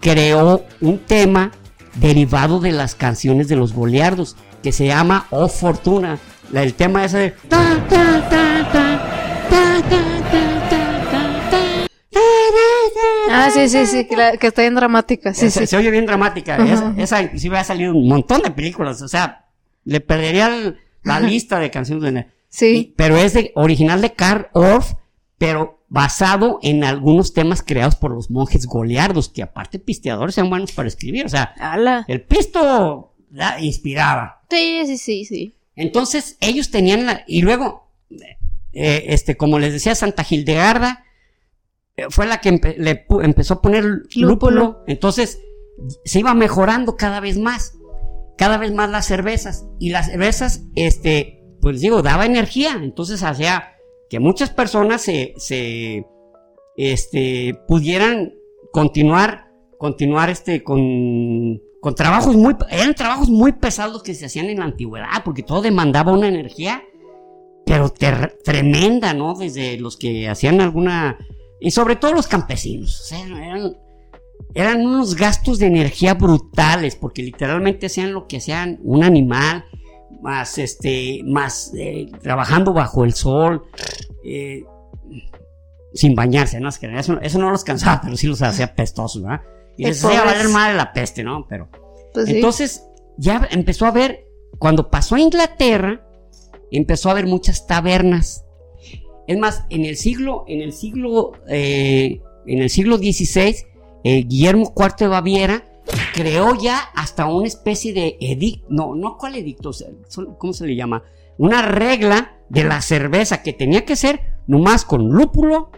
Speaker 2: creó un tema derivado de las canciones de los boleardos, que se llama Oh Fortuna. La, el tema ese de... Ta, ta, ta,
Speaker 1: ah, sí, sí, sí, que, la, que está bien dramática. Sí, sí.
Speaker 2: Se oye bien dramática. Esa, esa inclusive ha salido un montón de películas. O sea, le perdería el, la lista de canciones. De...
Speaker 1: Sí.
Speaker 2: Y, pero es de, original de Carl Orff pero basado en algunos temas creados por los monjes goleardos, que aparte pisteadores sean buenos para escribir. O sea,
Speaker 1: Ala.
Speaker 2: el pisto la inspiraba.
Speaker 1: Sí, sí, sí, sí.
Speaker 2: Entonces, ellos tenían la, y luego, eh, este, como les decía, Santa Hildegarda eh, fue la que empe- le empezó a poner lúpulo.
Speaker 1: Lúpulo.
Speaker 2: Entonces, se iba mejorando cada vez más, cada vez más las cervezas. Y las cervezas, este, pues digo, daba energía. Entonces, hacía que muchas personas se, se, este, pudieran continuar, continuar, este, con, trabajos muy, eran trabajos muy pesados que se hacían en la antigüedad, porque todo demandaba una energía, pero tremenda, ¿no? Desde los que hacían alguna, y sobre todo los campesinos, eran, eran unos gastos de energía brutales, porque literalmente hacían lo que hacían un animal, más este, más eh, trabajando bajo el sol, eh, sin bañarse, ¿no? Es que Eso, eso no los cansaba, pero sí los hacía pestosos, ¿verdad? Y les hacía valer madre la peste, ¿no? Pero.
Speaker 1: Pues sí.
Speaker 2: Entonces, ya empezó a ver, cuando pasó a Inglaterra, empezó a haber muchas tabernas. Es más, en el siglo, en el siglo, eh, en el siglo XVI, eh, Guillermo IV de Baviera creó ya hasta una especie de edicto, no, no cuál edicto, ¿cómo se le llama? Una regla de la cerveza que tenía que ser nomás con lúpulo,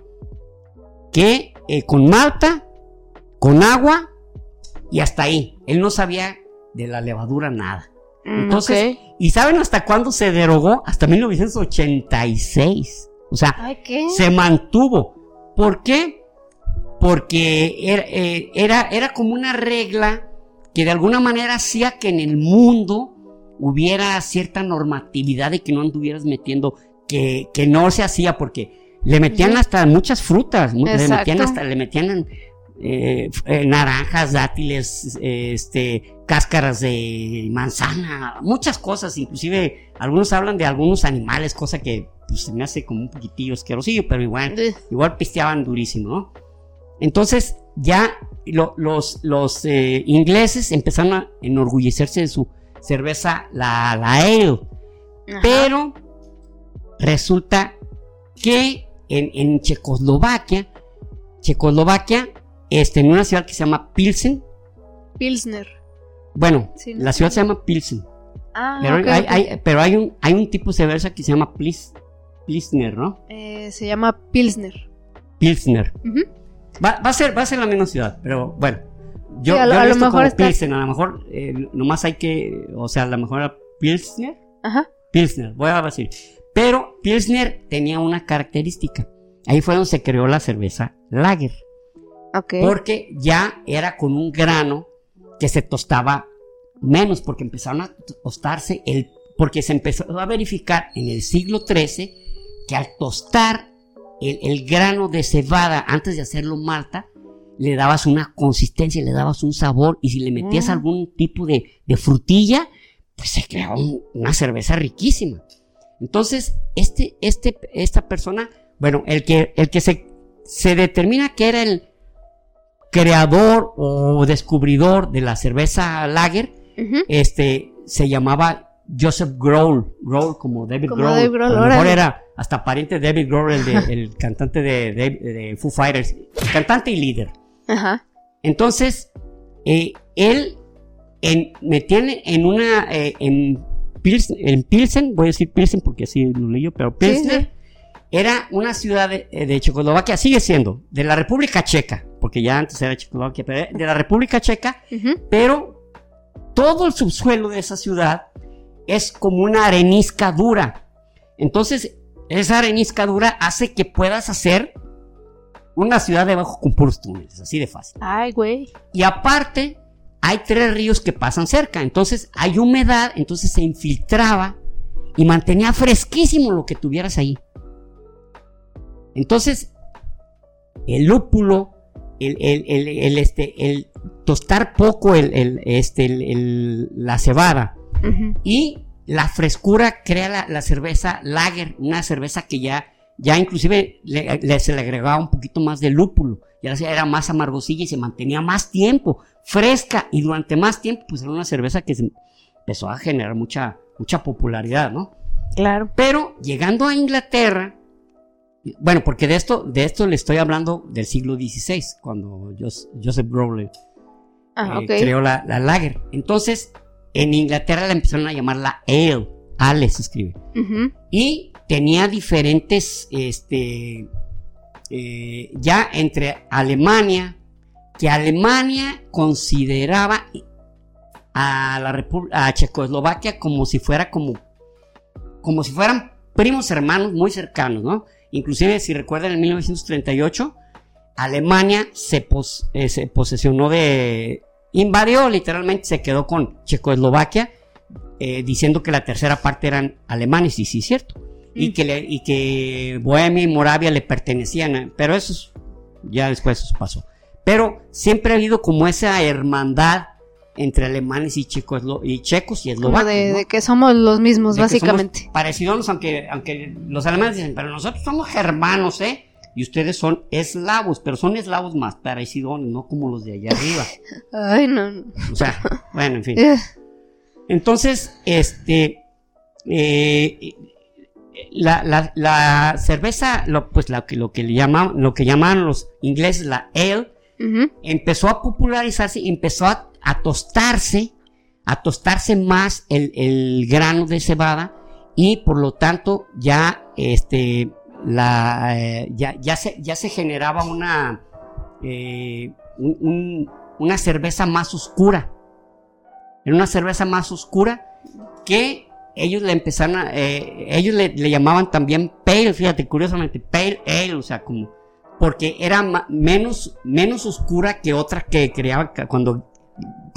Speaker 2: que eh, con malta, con agua y hasta ahí. Él no sabía de la levadura nada.
Speaker 1: Mm,
Speaker 2: Entonces. ¿y saben hasta cuándo se derogó? Hasta 1986. O sea, se mantuvo. ¿Por qué? Porque era, eh, era, era como una regla que de alguna manera hacía que en el mundo hubiera cierta normatividad de que no anduvieras metiendo, que, que no se hacía porque le metían hasta muchas frutas, le metían hasta, le metían eh, eh, naranjas, dátiles, eh, este, cáscaras de manzana, muchas cosas, inclusive algunos hablan de algunos animales, cosa que pues, se me hace como un poquitillo asquerosillo, pero igual, igual pisteaban durísimo, ¿no? Entonces ya lo- los, los eh, ingleses empezaron a enorgullecerse de su cerveza, la, la ale, pero resulta que en, en Checoslovaquia, Checoslovaquia, este, en una ciudad que se llama Pilsen,
Speaker 1: Pilsner.
Speaker 2: bueno,
Speaker 1: Sí, no
Speaker 2: la ciudad se llama Pilsen,
Speaker 1: Ah,
Speaker 2: pero, hay, pero hay, un, hay un tipo de cerveza que se llama Pils, Pilsner, ¿no?
Speaker 1: Eh, se llama Pilsner.
Speaker 2: Pilsner.
Speaker 1: Ujú.
Speaker 2: Va, va a ser, va a ser la misma ciudad, pero bueno. Yo,
Speaker 1: Sí, a lo-
Speaker 2: yo
Speaker 1: a
Speaker 2: he
Speaker 1: lo
Speaker 2: visto
Speaker 1: mejor
Speaker 2: como
Speaker 1: está-
Speaker 2: Pilsen, a lo mejor eh, nomás hay que, o sea, a lo mejor era Pilsner,
Speaker 1: Ajá.
Speaker 2: Pilsner, voy a decir. Pero Pilsner tenía una característica. Ahí fue donde se creó la cerveza Lager,
Speaker 1: Ok.
Speaker 2: porque ya era con un grano que se tostaba menos, porque empezaron a tostarse el, porque se empezó a verificar en el siglo XIII que al tostar el, el grano de cebada antes de hacerlo malta, le dabas una consistencia, le dabas un sabor, y si le metías
Speaker 1: Mm.
Speaker 2: algún tipo de, de frutilla, pues se creaba un- una cerveza riquísima. Entonces, este, este, esta persona, bueno, el que, el que se, se determina que era el creador o descubridor de la cerveza lager, este, se llamaba Joseph Grohl, Grohl como David
Speaker 1: Como
Speaker 2: Grohl.
Speaker 1: David Grohl,
Speaker 2: a lo mejor
Speaker 1: órale.
Speaker 2: era hasta pariente de David Grohl, el, de- el cantante de, de, de Foo Fighters, cantante y líder.
Speaker 1: Ajá.
Speaker 2: Entonces, eh, él en, me tiene en una, eh, en, Pils- en Pilsen, voy a decir Pilsen porque así lo leí yo, pero Pilsner,
Speaker 1: sí.
Speaker 2: era una ciudad de, de Checoslovaquia, sigue siendo, de la República Checa, porque ya antes era Checoslovaquia, pero de la República Checa, pero todo el subsuelo de esa ciudad es como una arenisca dura. Entonces, esa arenisca dura hace que puedas hacer una ciudad debajo con puros túneles, así de fácil.
Speaker 1: Ay, güey.
Speaker 2: Y aparte, hay tres ríos que pasan cerca. Entonces, hay humedad, entonces se infiltraba y mantenía fresquísimo lo que tuvieras ahí. Entonces, el lúpulo, el, el- el- el, este, el tostar poco el, este, la cebada y la frescura crea la, la cerveza lager, una cerveza que ya, ya inclusive le- le- se le agregaba un poquito más de lúpulo, ya era más amargosilla y se mantenía más tiempo, fresca y durante más tiempo, pues era una cerveza que se empezó a generar mucha, mucha popularidad, ¿no?
Speaker 1: Claro.
Speaker 2: Pero llegando a Inglaterra, bueno, porque de esto, de esto le estoy hablando del siglo XVI, cuando Jos- Joseph Rowley
Speaker 1: Ah,
Speaker 2: eh, creó la, la lager. Entonces, en Inglaterra la empezaron a llamar la ale, ale se escribe. Y tenía diferentes, este, eh, ya entre Alemania, que Alemania consideraba a la Repu- a Checoslovaquia como si fuera como, como si fueran primos hermanos muy cercanos, ¿no? Inclusive, si recuerdan, en 1938, Alemania se, pos- eh, se posesionó de... invadió, literalmente se quedó con Checoslovaquia, eh, diciendo que la tercera parte eran alemanes, y sí es cierto. Y,
Speaker 1: Mm.
Speaker 2: que le- y que Bohemia y Moravia le pertenecían, eh, pero eso es- ya después eso pasó. Pero siempre ha habido como esa hermandad entre alemanes y, checoslo- y checos y eslovacos.
Speaker 1: de,
Speaker 2: ¿no?
Speaker 1: de que somos los mismos,
Speaker 2: De
Speaker 1: básicamente.
Speaker 2: parecidos, aunque, aunque los alemanes dicen, pero nosotros somos germanos, ¿eh? Y ustedes son eslavos, pero son eslavos más parecidos, no como los de allá arriba.
Speaker 1: Ay, no. no.
Speaker 2: O sea, bueno, en fin. Entonces, este, eh, la, la- la cerveza, lo, pues la, que- lo que le llaman, lo que llaman los ingleses la ale, empezó a popularizarse y empezó a, a tostarse, a tostarse más el, el grano de cebada y por lo tanto ya este la eh, ya, ya se ya se generaba una eh, un- un- una cerveza más oscura era una cerveza más oscura que ellos le empezaron a, eh, ellos le, le llamaban también pale fíjate curiosamente pale ale o sea como porque era ma- menos, menos oscura que otra que creaban cuando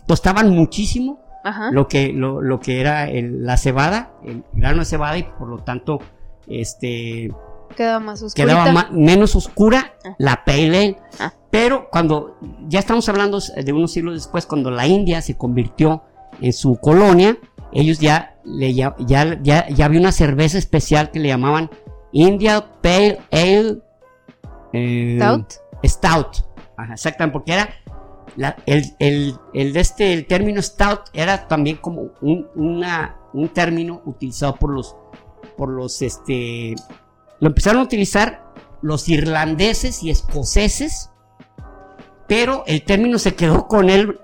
Speaker 2: tostaban muchísimo
Speaker 1: Ajá.
Speaker 2: lo que, lo, lo que era el- la cebada, el grano de cebada y por lo tanto este,
Speaker 1: Queda más oscurita.
Speaker 2: quedaba menos oscura
Speaker 1: Ah.
Speaker 2: la pale ale.
Speaker 1: Ah.
Speaker 2: Pero cuando ya estamos hablando de unos siglos después, cuando la India se convirtió en su colonia, ellos ya, le, ya, ya, ya, ya había una cerveza especial que le llamaban India Pale Ale eh,
Speaker 1: Stout.
Speaker 2: Stout. Ajá, exactamente, porque era la- el, el, el este, el término stout era también como un, una- un término utilizado por los, por los, este, lo empezaron a utilizar los irlandeses y escoceses, pero el término se quedó con él,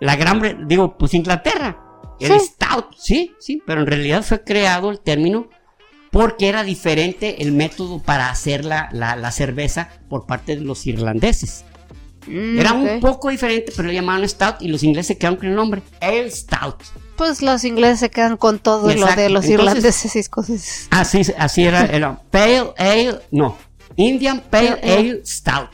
Speaker 2: la gran, digo, pues Inglaterra, el
Speaker 1: Sí.
Speaker 2: stout, sí, sí, pero en realidad fue creado el término porque era diferente el método para hacer la, la- la cerveza por parte de los irlandeses.
Speaker 1: Mm,
Speaker 2: Era un poco diferente, pero le llamaban stout y los ingleses se quedaron con el nombre, el stout.
Speaker 1: Pues los ingleses se quedan con todo
Speaker 2: Exacto.
Speaker 1: lo de los
Speaker 2: Entonces-
Speaker 1: irlandeses y escoceses.
Speaker 2: Así, así era, era Pale Ale, no, Indian Pale
Speaker 1: Pale Ale.
Speaker 2: Ale Stout.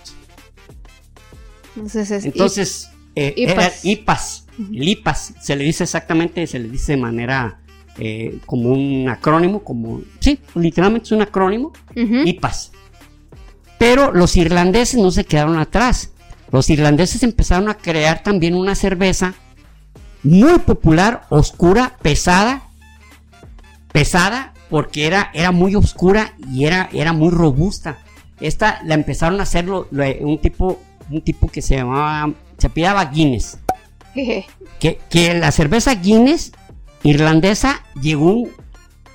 Speaker 1: Entonces, es-
Speaker 2: Entonces, eh,
Speaker 1: IPAs.
Speaker 2: era IPAS. El IPAS se le dice exactamente, se le dice de manera eh, como un acrónimo, como, sí, literalmente es un acrónimo,
Speaker 1: ujú.
Speaker 2: IPAS. Pero los irlandeses no se quedaron atrás. Los irlandeses empezaron a crear también una cerveza muy popular, oscura, pesada. Pesada porque era, era muy oscura y era, era muy robusta. Esta la empezaron a hacer lo- lo- un, tipo, un tipo que se llamaba, se pidaba Guinness. Que, que la cerveza Guinness irlandesa llegó,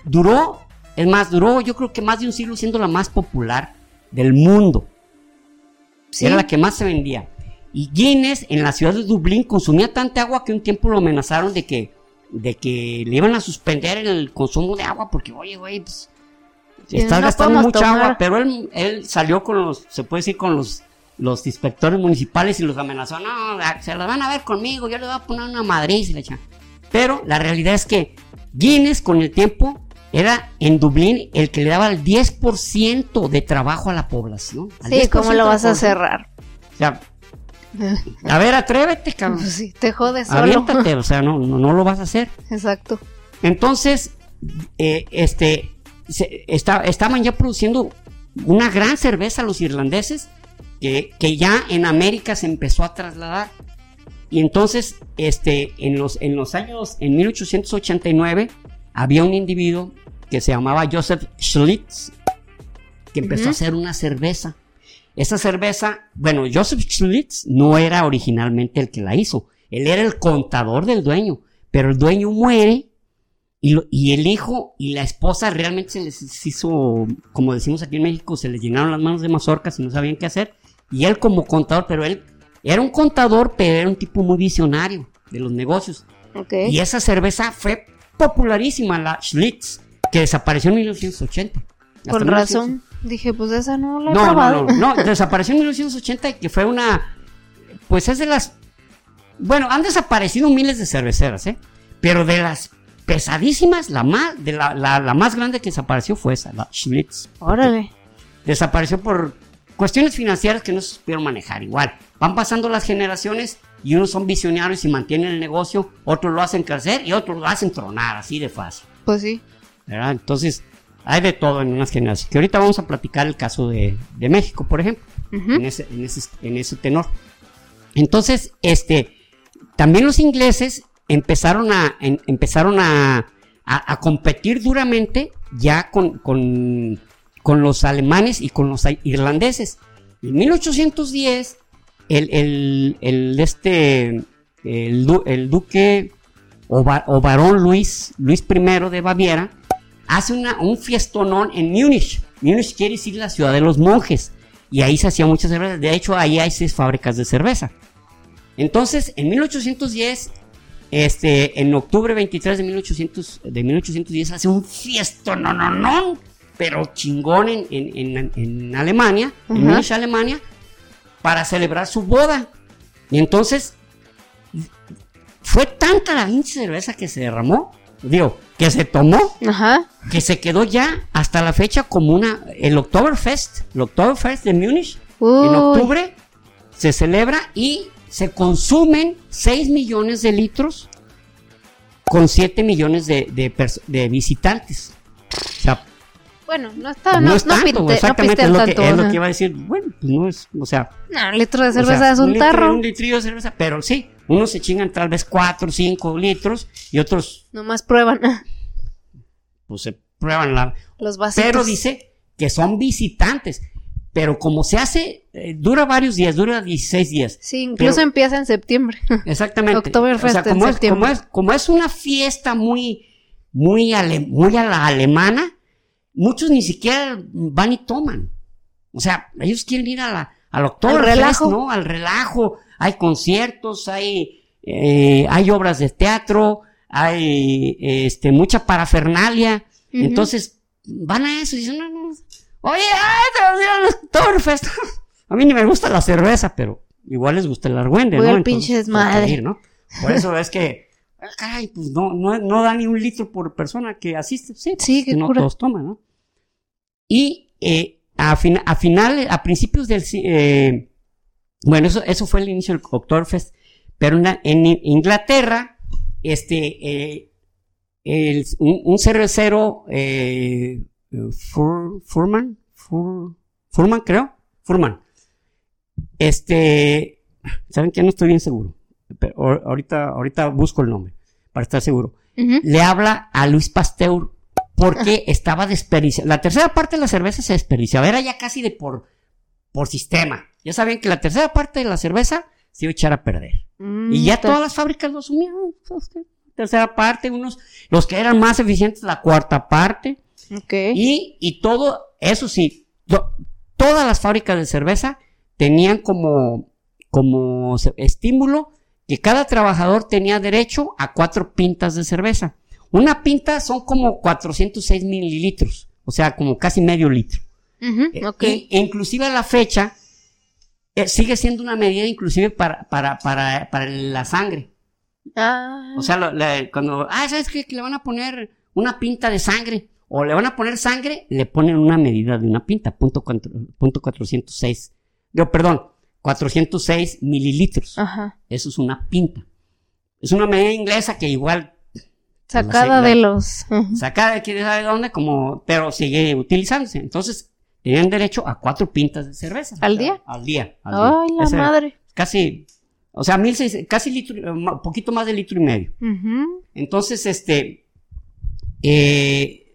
Speaker 2: duró, es más, duró yo creo que más de un siglo siendo la más popular del mundo.
Speaker 1: Sí.
Speaker 2: Era la que más se vendía. Y Guinness en la ciudad de Dublín consumía tanta agua que un tiempo lo amenazaron de que, de que le iban a suspender el consumo de agua porque, oye, güey, pues, estás
Speaker 1: no
Speaker 2: gastando mucha
Speaker 1: tomar.
Speaker 2: agua. Pero él, él salió con los, se puede decir, con los, los inspectores municipales y los amenazó. No, se la van a ver conmigo, yo le voy a poner una y echa". Pero la realidad es que Guinness con el tiempo era en Dublín el que le daba el 10% de trabajo a la población.
Speaker 1: Sí,
Speaker 2: 10%
Speaker 1: ¿cómo lo vas a cerrar?
Speaker 2: O sea, a ver, atrévete, cabrón.
Speaker 1: Pues sí, te jodes solo.
Speaker 2: Aviéntate, o sea, no, no, no lo vas a hacer.
Speaker 1: Exacto.
Speaker 2: Entonces, eh, este, se- está- estaban ya produciendo una gran cerveza los irlandeses que, que ya en América se empezó a trasladar. Y entonces, este, en los, en los años, en 1889, había un individuo que se llamaba Joseph Schlitz, que empezó a hacer una cerveza. Esa cerveza, bueno, Joseph Schlitz no era originalmente el que la hizo, él era el contador del dueño, pero el dueño muere y, lo- y el hijo y la esposa realmente se les hizo, como decimos aquí en México, se les llenaron las manos de mazorcas y no sabían qué hacer. Y él como contador, pero él era un contador, pero era un tipo muy visionario de los negocios.
Speaker 1: Ok.
Speaker 2: Y esa cerveza fue popularísima, la Schlitz, que desapareció en 1980. Hasta
Speaker 1: Con
Speaker 2: 1980.
Speaker 1: razón. Dije, pues esa no la he
Speaker 2: No, no, no, no, desapareció en 1980 y que fue una, pues es de las, bueno, han desaparecido miles de cerveceras, ¿eh? Pero de las pesadísimas, la más, de la, la, la más grande que desapareció fue esa, la Schlitz.
Speaker 1: Órale.
Speaker 2: Desapareció por cuestiones financieras que no se supieron manejar. Igual, van pasando las generaciones y unos son visionarios y mantienen el negocio, otros lo hacen crecer y otros lo hacen tronar, así de fácil.
Speaker 1: Pues sí.
Speaker 2: ¿verdad? Entonces, hay de todo en unas generaciones. Que ahorita vamos a platicar el caso de, de México, por ejemplo, en, ese, en, ese, en ese tenor. Entonces, este, también los ingleses empezaron a, en- empezaron a, a- a competir duramente ya con, con, con los alemanes y con los irlandeses. En 1810, el, el, el, este, el, du- el duque o, ba- o barón Luis, Luis I de Baviera, hace una, un fiestonón en Múnich. Múnich quiere decir la ciudad de los monjes. Y ahí se hacía mucha cerveza. De hecho, ahí hay seis fábricas de cerveza. Entonces, en 1810, este, en octubre 23 de, 1800, de 1810, hace un fiestonononón, pero chingón en, en, en- en Alemania, en. Múnich, Alemania, para celebrar su boda. Y entonces, fue tanta la pinche cerveza que se derramó, digo, que se tomó,
Speaker 1: Ajá.
Speaker 2: que se quedó ya hasta la fecha como una, el Oktoberfest, el Oktoberfest de Múnich, en octubre se celebra y se consumen 6 millones de litros con 7 millones de, de pers- de visitantes. O sea,
Speaker 1: Bueno, no está,
Speaker 2: no,
Speaker 1: no, no,
Speaker 2: es
Speaker 1: no
Speaker 2: exactamente, es
Speaker 1: pistean
Speaker 2: lo, que,
Speaker 1: tanto.
Speaker 2: es lo que iba a decir. Bueno, pues no es, o sea,
Speaker 1: No, un litro de
Speaker 2: o
Speaker 1: cerveza
Speaker 2: sea,
Speaker 1: es un,
Speaker 2: litro-
Speaker 1: tarro.
Speaker 2: un litrillo de cerveza, pero sí, unos se chingan tal vez 4 o 5 litros y otros
Speaker 1: Nomás prueban
Speaker 2: pues se prueban la,
Speaker 1: los vasitos.
Speaker 2: Pero dice que son visitantes. Pero como se hace, eh, dura varios días, dura 16 días.
Speaker 1: Sí, incluso
Speaker 2: Pero-
Speaker 1: empieza en septiembre.
Speaker 2: Exactamente.
Speaker 1: Oktoberfest en
Speaker 2: como, es,
Speaker 1: septiembre.
Speaker 2: como, es, como es una fiesta muy, muy, ale- muy a la alemana, muchos ni siquiera van y toman. O sea, ellos quieren ir a la, al Oktoberfest,
Speaker 1: relajo.
Speaker 2: ¿no? Al relajo. Hay conciertos, hay, eh, hay obras de teatro, hay este, mucha parafernalia. Entonces, van a eso y dicen, no, no. Oye, ay, te vas a ir a mí ni me gusta la cerveza, pero igual les gusta el argüende,
Speaker 1: Voy
Speaker 2: ¿no? Entonces,
Speaker 1: pinche
Speaker 2: ir, ¿no? Por eso es que, caray, pues no, no, no da ni un litro por persona que asiste. Sí, pues,
Speaker 1: Sí,
Speaker 2: que no
Speaker 1: cura.
Speaker 2: todos toman, ¿no? Y eh, a, fin- a finales, a principios del... eh, bueno, eso, eso fue el inicio del Oktoberfest, pero en, la- en Inglaterra, este, eh, el- un, un cervecero, eh, eh, Fur- Furman, Fur- Furman creo, Furman, este, ¿saben que No estoy bien seguro, pero ahor- ahorita, ahorita busco el nombre, para estar seguro le habla a Luis Pasteur porque estaba desperdiciando. La tercera parte de la cerveza se desperdiciaba. Era ya casi de por, por sistema. Ya sabían que la tercera parte de la cerveza se iba a echar a perder.
Speaker 1: Mm,
Speaker 2: Y ya todas las fábricas lo asumían. Tercera parte, unos, los que eran más eficientes, la cuarta parte. Y, y todo, eso sí, to- todas las fábricas de cerveza tenían como, como estímulo que cada trabajador tenía derecho a cuatro pintas de cerveza. Una pinta son como 406 mililitros, o sea, como casi medio litro. E inclusive a la fecha, eh, sigue siendo una medida inclusive para, para, para, para la sangre.
Speaker 1: Ah,
Speaker 2: O sea, lo- la- cuando, ah, ¿sabes qué? Que le van a poner una pinta de sangre. O le van a poner sangre, le ponen una medida de una pinta, punto, cuatro- punto 406. Yo, perdón, 406 mililitros.
Speaker 1: ajá.
Speaker 2: Eso es una pinta. Es una medida inglesa que igual
Speaker 1: Sacada
Speaker 2: la-
Speaker 1: de los. Ujú.
Speaker 2: saca de quién sabe dónde, como, pero sigue utilizándose. Entonces, tenían derecho a cuatro pintas de cerveza.
Speaker 1: ¿Al día?
Speaker 2: Al día. al día.
Speaker 1: Ay, la
Speaker 2: Ese era
Speaker 1: madre.
Speaker 2: Casi, o sea, mil seis- casi litro, ma- poquito más de litro y medio. Entonces, este, eh,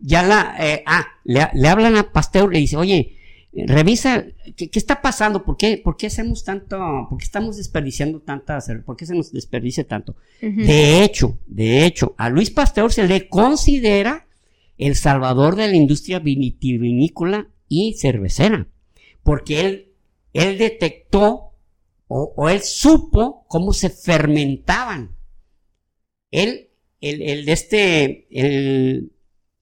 Speaker 2: ya la, eh, ah, le, le hablan a Pasteur, le dice, oye, revisa, ¿qué, qué está pasando? ¿Por qué, ¿Por qué hacemos tanto, por qué estamos desperdiciando tanta, cer- por qué se nos desperdicia tanto? De hecho, de hecho, a Luis Pasteur se le considera el salvador de la industria vitivinícola y cervecera, porque él, él detectó o, o él supo cómo se fermentaban. Él, el, el de este, el,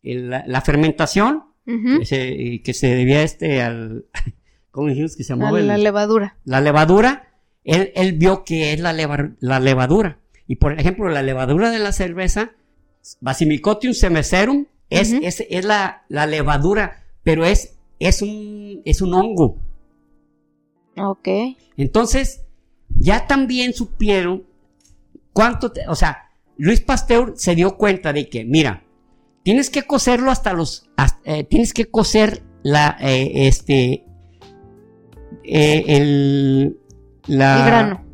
Speaker 2: el- la, la fermentación
Speaker 1: Ujú.
Speaker 2: que, se, que se debía este al, ¿cómo dijimos que se llamaba?
Speaker 1: la levadura.
Speaker 2: la levadura, él, él vio que es la, leva- la levadura. Y por ejemplo, la levadura de la cerveza, Basimicotium semeserum, es, es, es la, la levadura, pero es, es, un, es un hongo.
Speaker 1: Ok.
Speaker 2: Entonces, ya también supieron cuánto, te- o sea, Luis Pasteur se dio cuenta de que, mira, tienes que cocerlo hasta los, hasta- eh, tienes que cocer la, eh, este, eh, el, la,
Speaker 1: El grano.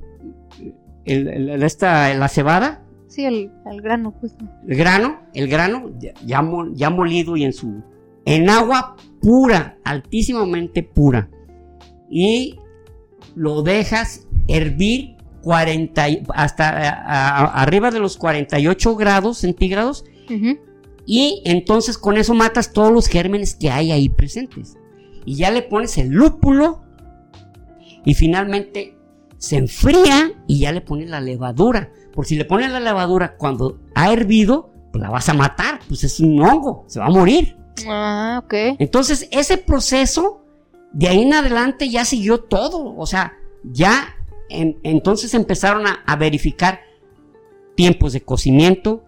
Speaker 2: el- el- esta, la cebada,
Speaker 1: Sí, el, el grano, pues.
Speaker 2: el grano, el grano ya, ya mo- ya molido y en su, en agua pura, altísimamente pura. Y lo dejas hervir 40, y- hasta a- a- arriba de los 48 grados centígrados
Speaker 1: Ujú.
Speaker 2: Y entonces con eso matas todos los gérmenes que hay ahí presentes. Y ya le pones el lúpulo y finalmente se enfría y ya le pones la levadura. Por si le pones la levadura cuando ha hervido, pues la vas a matar, pues es un hongo, se va a morir.
Speaker 1: Ah, ok.
Speaker 2: Entonces, ese proceso, de ahí en adelante ya siguió todo. O sea, ya en- entonces empezaron a, a verificar tiempos de cocimiento.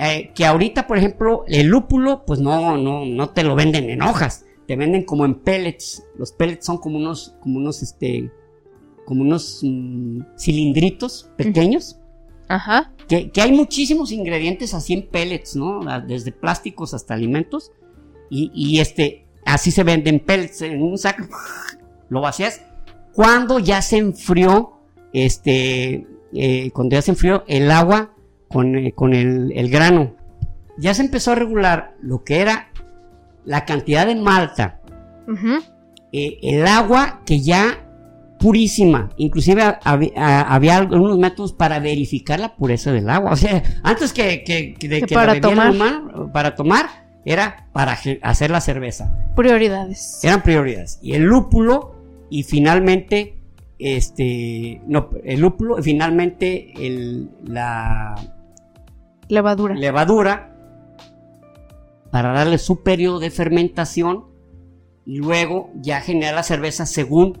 Speaker 2: Eh, que ahorita, por ejemplo, el lúpulo, pues no, no, no te lo venden en hojas, te venden como en pellets. Los pellets son como unos, como unos, este, como unos mm, cilindritos pequeños
Speaker 1: Ajá.
Speaker 2: que, que hay muchísimos ingredientes así en pellets, ¿no? Desde plásticos hasta alimentos. Y, y, este, así se venden pellets en un saco. Lo vacías cuando ya se enfrió, este, eh, cuando ya se enfrió el agua con, eh, con el, el grano. Ya se empezó a regular lo que era la cantidad de malta, eh, el agua que ya purísima. Inclusive ha- había, a- había algunos métodos para verificar la pureza del agua. O sea, antes que, que- que de
Speaker 1: Que
Speaker 2: que
Speaker 1: para tomar.
Speaker 2: humano, para tomar, era para hacer la cerveza.
Speaker 1: Prioridades.
Speaker 2: Eran prioridades. Y el lúpulo, y finalmente, este, no, el lúpulo, y finalmente el, la
Speaker 1: Levadura.
Speaker 2: levadura para darle su periodo de fermentación y luego ya generar la cerveza según,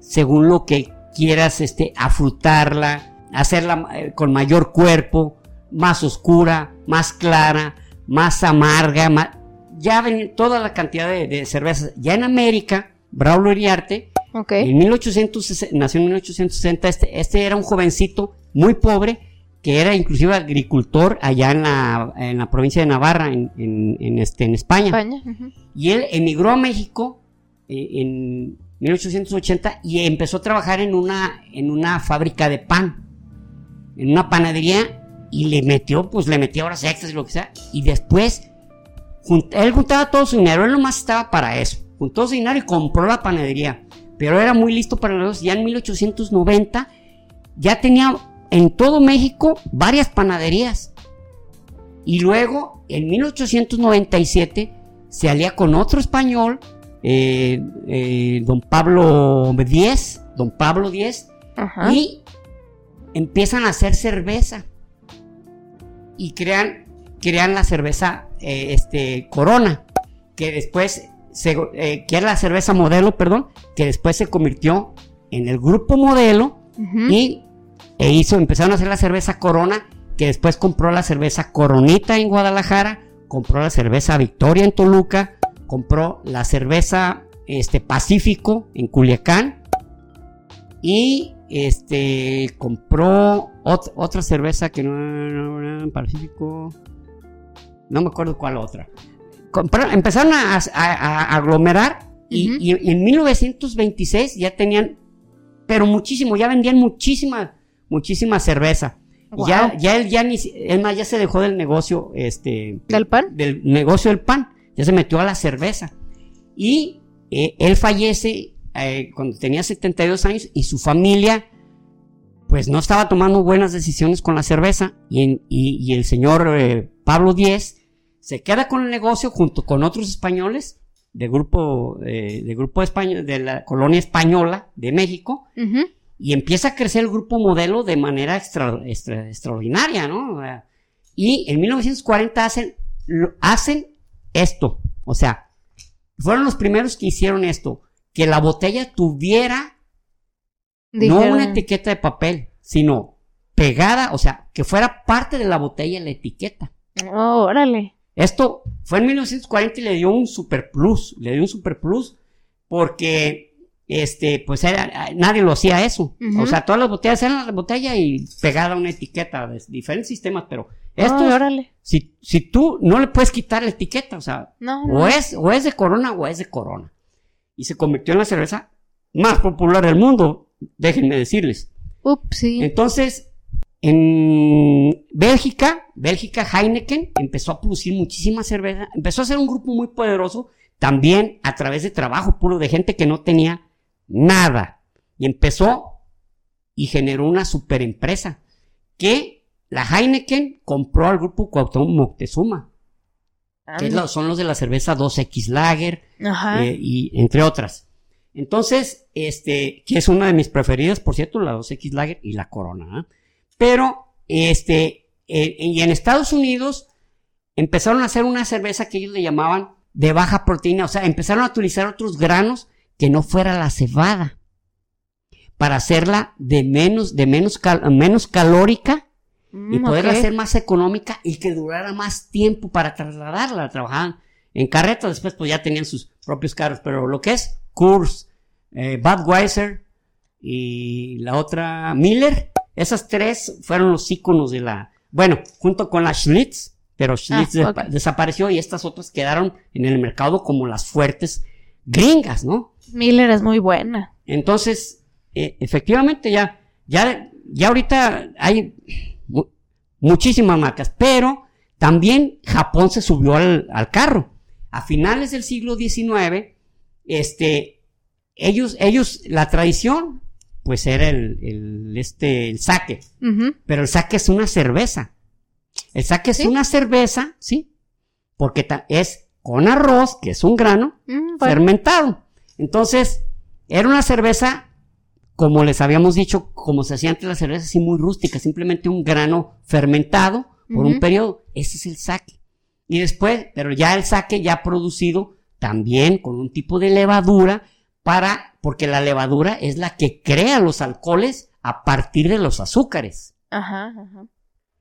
Speaker 2: según lo que quieras este, afrutarla, hacerla eh, con mayor cuerpo, más oscura, más clara, más amarga, ma- ya ven toda la cantidad de, de cervezas. Ya en América, Braulio Iriarte,
Speaker 1: Ok.
Speaker 2: en 1860, nació en 1860, este, este era un jovencito muy pobre que era inclusive agricultor allá en la, en la provincia de Navarra, en, en- en este, en España. Y él emigró a México eh, en 1880 y empezó a trabajar en una, en una fábrica de pan, en una panadería y le metió, pues le metió horas extras y lo que sea. Y después, él juntaba todo su dinero, él nomás estaba para eso. Juntó su dinero y compró la panadería. Pero era muy listo para los Ya en 1890 ya tenía en todo México varias panaderías. Y luego, en 1897, se alía con otro español, eh, eh, don Pablo X, don Pablo X,
Speaker 1: Ajá.
Speaker 2: y empiezan a hacer cerveza. Y crean, crean la cerveza eh, este, Corona, que después, se, que era la cerveza modelo, perdón, que después se convirtió en el grupo modelo y e hizo, empezaron a hacer la cerveza Corona, que después compró la cerveza Coronita en Guadalajara, compró la cerveza Victoria en Toluca, compró la cerveza este, Pacífico en Culiacán y este compró ot- otra cerveza que no, no, Pacífico, no me acuerdo cuál otra. Compró- empezaron a, a- a aglomerar y,
Speaker 1: Ujú.
Speaker 2: y en 1926 ya tenían pero muchísimo, ya vendían muchísima, muchísima cerveza. Ya, ya él ya ni, es más, ya se dejó del negocio, este...
Speaker 1: ¿Del pan?
Speaker 2: Del negocio del pan. Ya se metió a la cerveza. Y eh, él fallece eh, cuando tenía 72 años y su familia, pues no estaba tomando buenas decisiones con la cerveza. Y, y, el señor eh, Pablo Díez se queda con el negocio junto con otros españoles de grupo, de grupo español, de la colonia española de México. Y empieza a crecer el grupo modelo de manera extraordinaria, ¿no? Y en 1940 hacen, hacen esto. O sea, fueron los primeros que hicieron esto. Que la botella tuviera no una etiqueta de papel, sino pegada, o sea, que fuera parte de la botella la etiqueta.
Speaker 1: Oh, órale.
Speaker 2: Esto fue en 1940 y le dio un super plus, le dio un super plus porque este, pues era, nadie lo hacía eso. O sea, todas las botellas eran la botella y pegada una etiqueta de diferentes sistemas, pero esto,
Speaker 1: órale.
Speaker 2: si, si tú no le puedes quitar la etiqueta, o sea, O, es, o es de Corona o es de Corona. Y se convirtió en la cerveza más popular del mundo, déjenme decirles.
Speaker 1: Ups, sí.
Speaker 2: Entonces, en Bélgica, Bélgica Heineken empezó a producir muchísima cerveza, empezó a ser un grupo muy poderoso, también a través de trabajo puro de gente que no tenía nada. Y empezó y generó una super empresa que la Heineken compró al grupo Cuauhtémoc Moctezuma. Que son los de la cerveza 2X Lager eh, y entre otras. Entonces, este, que es una de mis preferidas, por cierto, la 2X Lager y la Corona. ¿eh? Pero, este, eh, y en Estados Unidos empezaron a hacer una cerveza que ellos le llamaban de baja proteína, o sea, empezaron a utilizar otros granos que no fuera la cebada, para hacerla de menos, de menos, menos calórica y mm, poderla hacer más económica y que durara más tiempo para trasladarla. Trabajaban en carretas, después pues ya tenían sus propios carros, pero lo que es Kurs, eh, Budweiser y la otra Miller, esas tres fueron los íconos de la, bueno, junto con la Schlitz, pero Schlitz ah, desapareció y estas otras quedaron en el mercado como las fuertes gringas, ¿no?
Speaker 1: Miller es muy buena.
Speaker 2: Entonces, eh, efectivamente ya, ya, ya ahorita hay muchísimas marcas, pero también Japón se subió al, carro. A finales del siglo XIX, este, ellos, ellos, la tradición, pues era el, el este, el sake. Pero el sake es una cerveza. El sake es una cerveza, ¿sí? Porque es con arroz, que es un grano, mm, fermentado. Entonces, era una cerveza, como les habíamos dicho, como se hacía antes la cerveza, así muy rústica, simplemente un grano fermentado por un periodo. Ese es el saque. Y después, pero ya el saque ya producido también con un tipo de levadura para, porque la levadura es la que crea los alcoholes a partir de los azúcares.
Speaker 1: Ajá, ajá.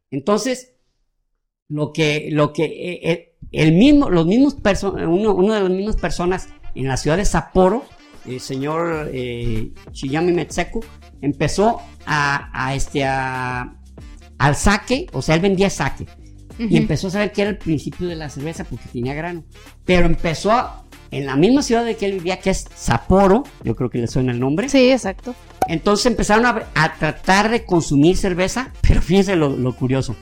Speaker 2: Entonces, lo que, lo que, eh, eh, el mismo, los mismos uno, uno de las mismas personas en la ciudad de Sapporo, el señor eh, Shiyami Metseku, empezó a, este, a, al saque, o sea, él vendía saque. Y empezó a saber que era el principio de la cerveza porque tenía grano. Pero empezó en la misma ciudad de que él vivía, que es Sapporo, yo creo que le suena el nombre.
Speaker 1: Sí, exacto.
Speaker 2: Entonces empezaron a, tratar de consumir cerveza, pero fíjense lo, curioso.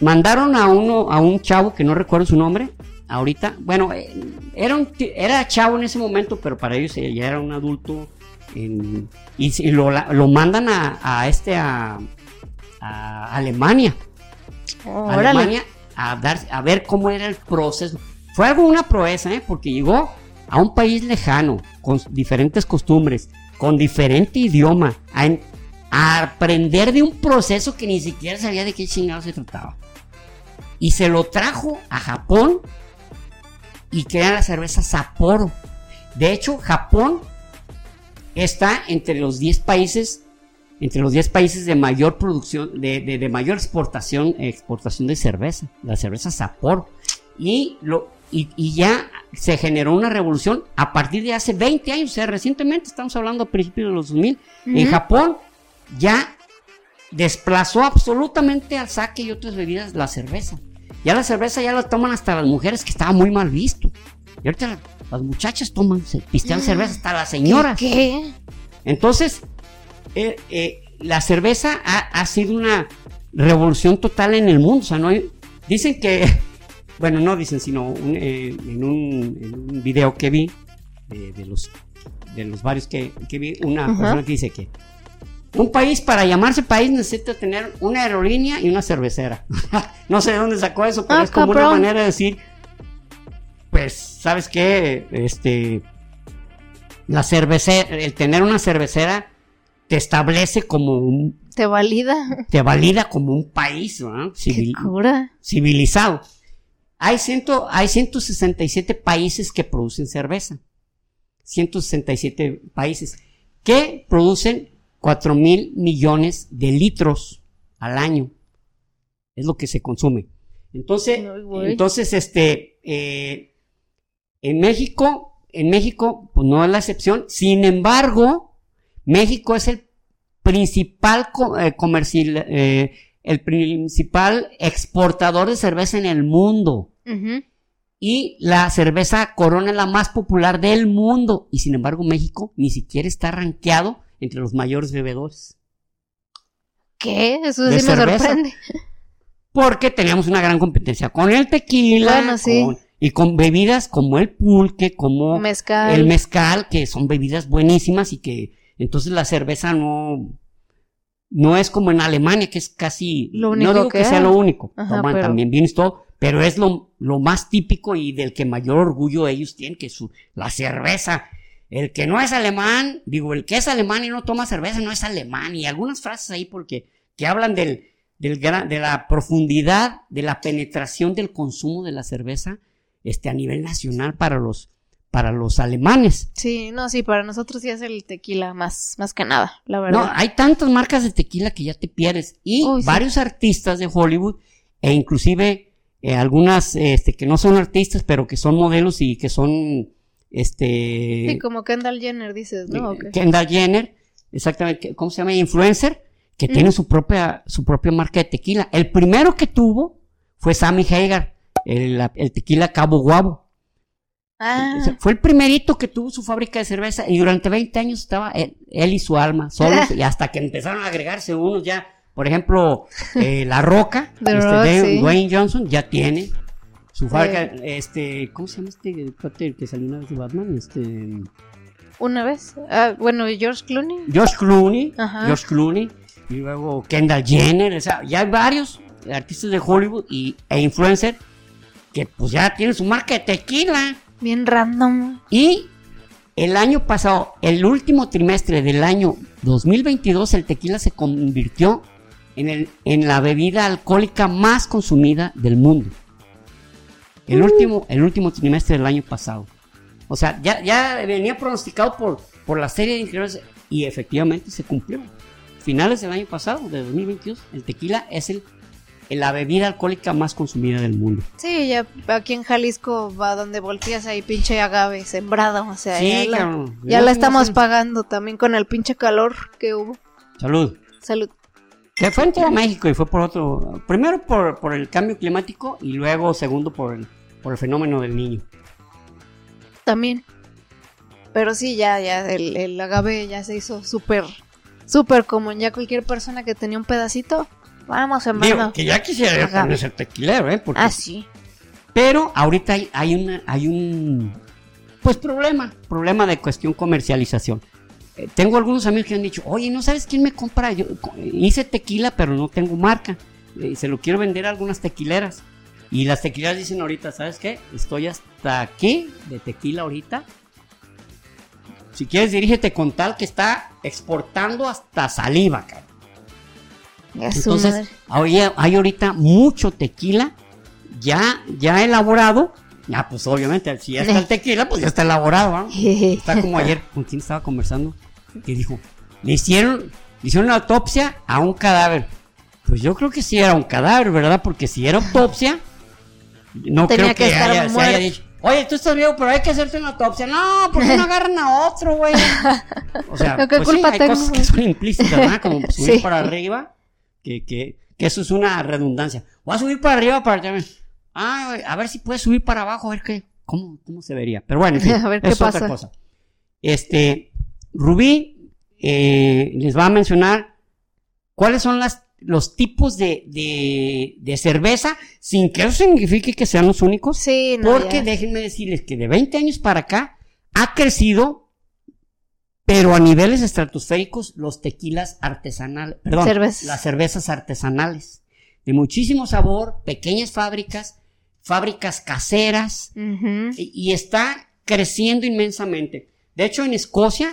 Speaker 2: Mandaron a uno, a un chavo que no recuerdo su nombre, ahorita, bueno, eh, era, un, era chavo en ese momento, pero para ellos ya era un adulto. y, lo, lo, mandan a, a este, a, a Alemania. Alemania a, dar, a ver cómo era el proceso. Fue algo una proeza, ¿eh? porque llegó a un país lejano, con diferentes costumbres, con diferente idioma, a, a aprender de un proceso que ni siquiera sabía de qué chingado se trataba. Y se lo trajo a Japón y crea la cerveza Sapporo. De hecho, Japón está entre los 10 países, entre los 10 países de mayor producción, de, mayor exportación, exportación de cerveza, la cerveza Sapporo. Y, lo, y, ya se generó una revolución a partir de hace 20 años, o sea, recientemente, estamos hablando a principios de los 2000, en Japón ya desplazó absolutamente al sake y otras bebidas la cerveza. Ya la cerveza ya la toman hasta las mujeres, que estaba muy mal visto. Y ahorita las muchachas toman, pistean cerveza hasta las señoras.
Speaker 1: ¿Qué?
Speaker 2: Entonces, eh, eh, la cerveza ha, ha sido una revolución total en el mundo. O sea, no hay- dicen que, bueno, no dicen, sino un, eh, en, un, en un video que vi, de, los, de los varios que, que vi, una persona que dice que un país para llamarse país necesita tener una aerolínea y una cervecera. no sé de dónde sacó eso, pero
Speaker 1: Ah,
Speaker 2: es como una manera de decir, pues, ¿sabes qué? Este, la cervecera, el tener una cervecera te establece como un,
Speaker 1: ¿Te valida?
Speaker 2: te valida como un país, ¿no? Civil-
Speaker 1: cura.
Speaker 2: civilizado. Hay, ciento, hay 167 países que producen cerveza. 167 países que producen 4 mil millones de litros al año. Es lo que se consume. Entonces, entonces, este, eh, en México, en México, pues no es la excepción. Sin embargo, México es el principal co- eh, comercial, eh, el principal exportador de cerveza en el mundo. Y la cerveza Corona es la más popular del mundo. Y sin embargo, México ni siquiera está rankeado entre los mayores bebedores.
Speaker 1: ¿Qué? Eso sí me
Speaker 2: cerveza.
Speaker 1: sorprende.
Speaker 2: Porque teníamos una gran competencia con el tequila
Speaker 1: Bueno, sí.
Speaker 2: con- y con bebidas como el pulque, como
Speaker 1: Mezcal.
Speaker 2: el mezcal, que son bebidas buenísimas y que entonces la cerveza no, no es como en Alemania, que es casi,
Speaker 1: Lo único
Speaker 2: no digo que,
Speaker 1: que
Speaker 2: sea lo único,
Speaker 1: Ajá,
Speaker 2: toman
Speaker 1: pero-
Speaker 2: también vinos todo, pero es lo, lo más típico y del que mayor orgullo ellos tienen, que es su, la cerveza. El que no es alemán, digo, el que es alemán y no toma cerveza no es alemán, y algunas frases ahí porque, que hablan del, del gran- de la profundidad, de la penetración del consumo de la cerveza, este, a nivel nacional para los, para los alemanes.
Speaker 1: Sí, no, sí, para nosotros sí es el tequila más, más que nada, la
Speaker 2: No,
Speaker 1: verdad.
Speaker 2: hay tantas marcas de tequila que ya te pierdes. Y
Speaker 1: Uy, sí.
Speaker 2: varios artistas de Hollywood, e inclusive eh, algunas este, que no son artistas, pero que son modelos y que son este
Speaker 1: sí, como Kendall Jenner dices, ¿no? ¿O qué?
Speaker 2: Kendall Jenner, exactamente, ¿cómo se llama? Influencer, que
Speaker 1: Mm.
Speaker 2: tiene su propia, su propia marca de tequila. El primero que tuvo fue Sammy Hagar, el, el tequila Cabo Guabo.
Speaker 1: Ah,
Speaker 2: fue el primerito que tuvo su fábrica de cerveza y durante 20 años estaba él, él y su alma solos y hasta que empezaron a agregarse unos ya, por ejemplo, eh, La Roca, este,
Speaker 1: Rock,
Speaker 2: Dwayne,
Speaker 1: sí.
Speaker 2: Dwayne Johnson ya tiene su fábrica, este, ¿cómo se llama este cuate que salió una vez de Batman? Este,
Speaker 1: una vez. Ah, bueno, George Clooney.
Speaker 2: George Clooney,
Speaker 1: Ajá.
Speaker 2: George Clooney, y luego Kendall Jenner, o sea, ya hay varios artistas de Hollywood y, e influencer que pues ya tienen su marca de tequila.
Speaker 1: Bien random.
Speaker 2: Y el año pasado, el último trimestre del año 2022, el tequila se convirtió en, el, en la bebida alcohólica más consumida del mundo. El, último, el último trimestre del año pasado. O sea, ya, ya venía pronosticado por, por la serie de increíbles y efectivamente se cumplió. Finales del año pasado, de 2022, el tequila es el, la bebida alcohólica más consumida del mundo.
Speaker 1: Sí, ya aquí en Jalisco va donde volteas ahí pinche agave sembrado, o sea,
Speaker 2: Sí,
Speaker 1: ya, la, ya la estamos pagando también con el pinche calor que hubo.
Speaker 2: Salud.
Speaker 1: Salud.
Speaker 2: Que fue en todo México y fue por otro. Primero por, por el cambio climático y luego segundo por el, por el fenómeno del niño.
Speaker 1: También. Pero sí, ya, ya, el, el agave ya se hizo súper, súper común. Ya cualquier persona que tenía un pedacito, vamos
Speaker 2: Digo,
Speaker 1: sembrando.
Speaker 2: que ya quisiera también ser tequilero, ¿eh? Porque-
Speaker 1: Ah, sí.
Speaker 2: Pero ahorita hay, hay, una, hay un. Pues problema. Problema de cuestión comercialización. Eh, tengo algunos amigos que han dicho, oye, ¿no sabes quién me compra? Yo hice tequila, pero no tengo marca. Eh, se lo quiero vender a algunas tequileras. Y las tequileras dicen ahorita, ¿sabes qué? Estoy hasta aquí de tequila ahorita. Si quieres, dirígete con tal que está exportando hasta saliva,
Speaker 1: su
Speaker 2: Entonces, hay, hay ahorita mucho tequila ya, ya elaborado. Ya, pues obviamente, si ya está el tequila, pues ya está elaborado. ¿ah? Está como ayer, con quien estaba conversando, que dijo, le hicieron, le hicieron una autopsia a un cadáver. Pues yo creo que sí era un cadáver, ¿verdad? Porque si era autopsia, no
Speaker 1: Tenía
Speaker 2: creo
Speaker 1: que
Speaker 2: que,
Speaker 1: estar
Speaker 2: haya, se haya dicho, oye, tú estás vivo, pero hay que hacerte una autopsia. No, ¿por qué no agarran a otro, güey? O sea,
Speaker 1: ¿Qué
Speaker 2: pues sí,
Speaker 1: culpa
Speaker 2: hay
Speaker 1: tengo,
Speaker 2: cosas que son implícitas, ¿verdad? Como subir
Speaker 1: Sí.
Speaker 2: para arriba, que, que, que eso es una redundancia. Voy a subir para arriba para también. Ah, güey, a ver si puedes subir para abajo, a ver qué, cómo, cómo se vería. Pero bueno, en fin,
Speaker 1: A ver qué
Speaker 2: es otra cosa. Este, Rubí eh, les va a mencionar cuáles son las, los tipos de, de, de cerveza, sin que eso signifique que sean los únicos.
Speaker 1: Sí, no,
Speaker 2: Porque
Speaker 1: ya.
Speaker 2: déjenme decirles que de 20 años para acá ha crecido, pero a niveles estratosféricos, los tequilas artesanales, perdón,
Speaker 1: Cervezas.
Speaker 2: las cervezas artesanales, de muchísimo sabor, pequeñas fábricas, fábricas caseras, y, y está creciendo inmensamente. De hecho, en Escocia,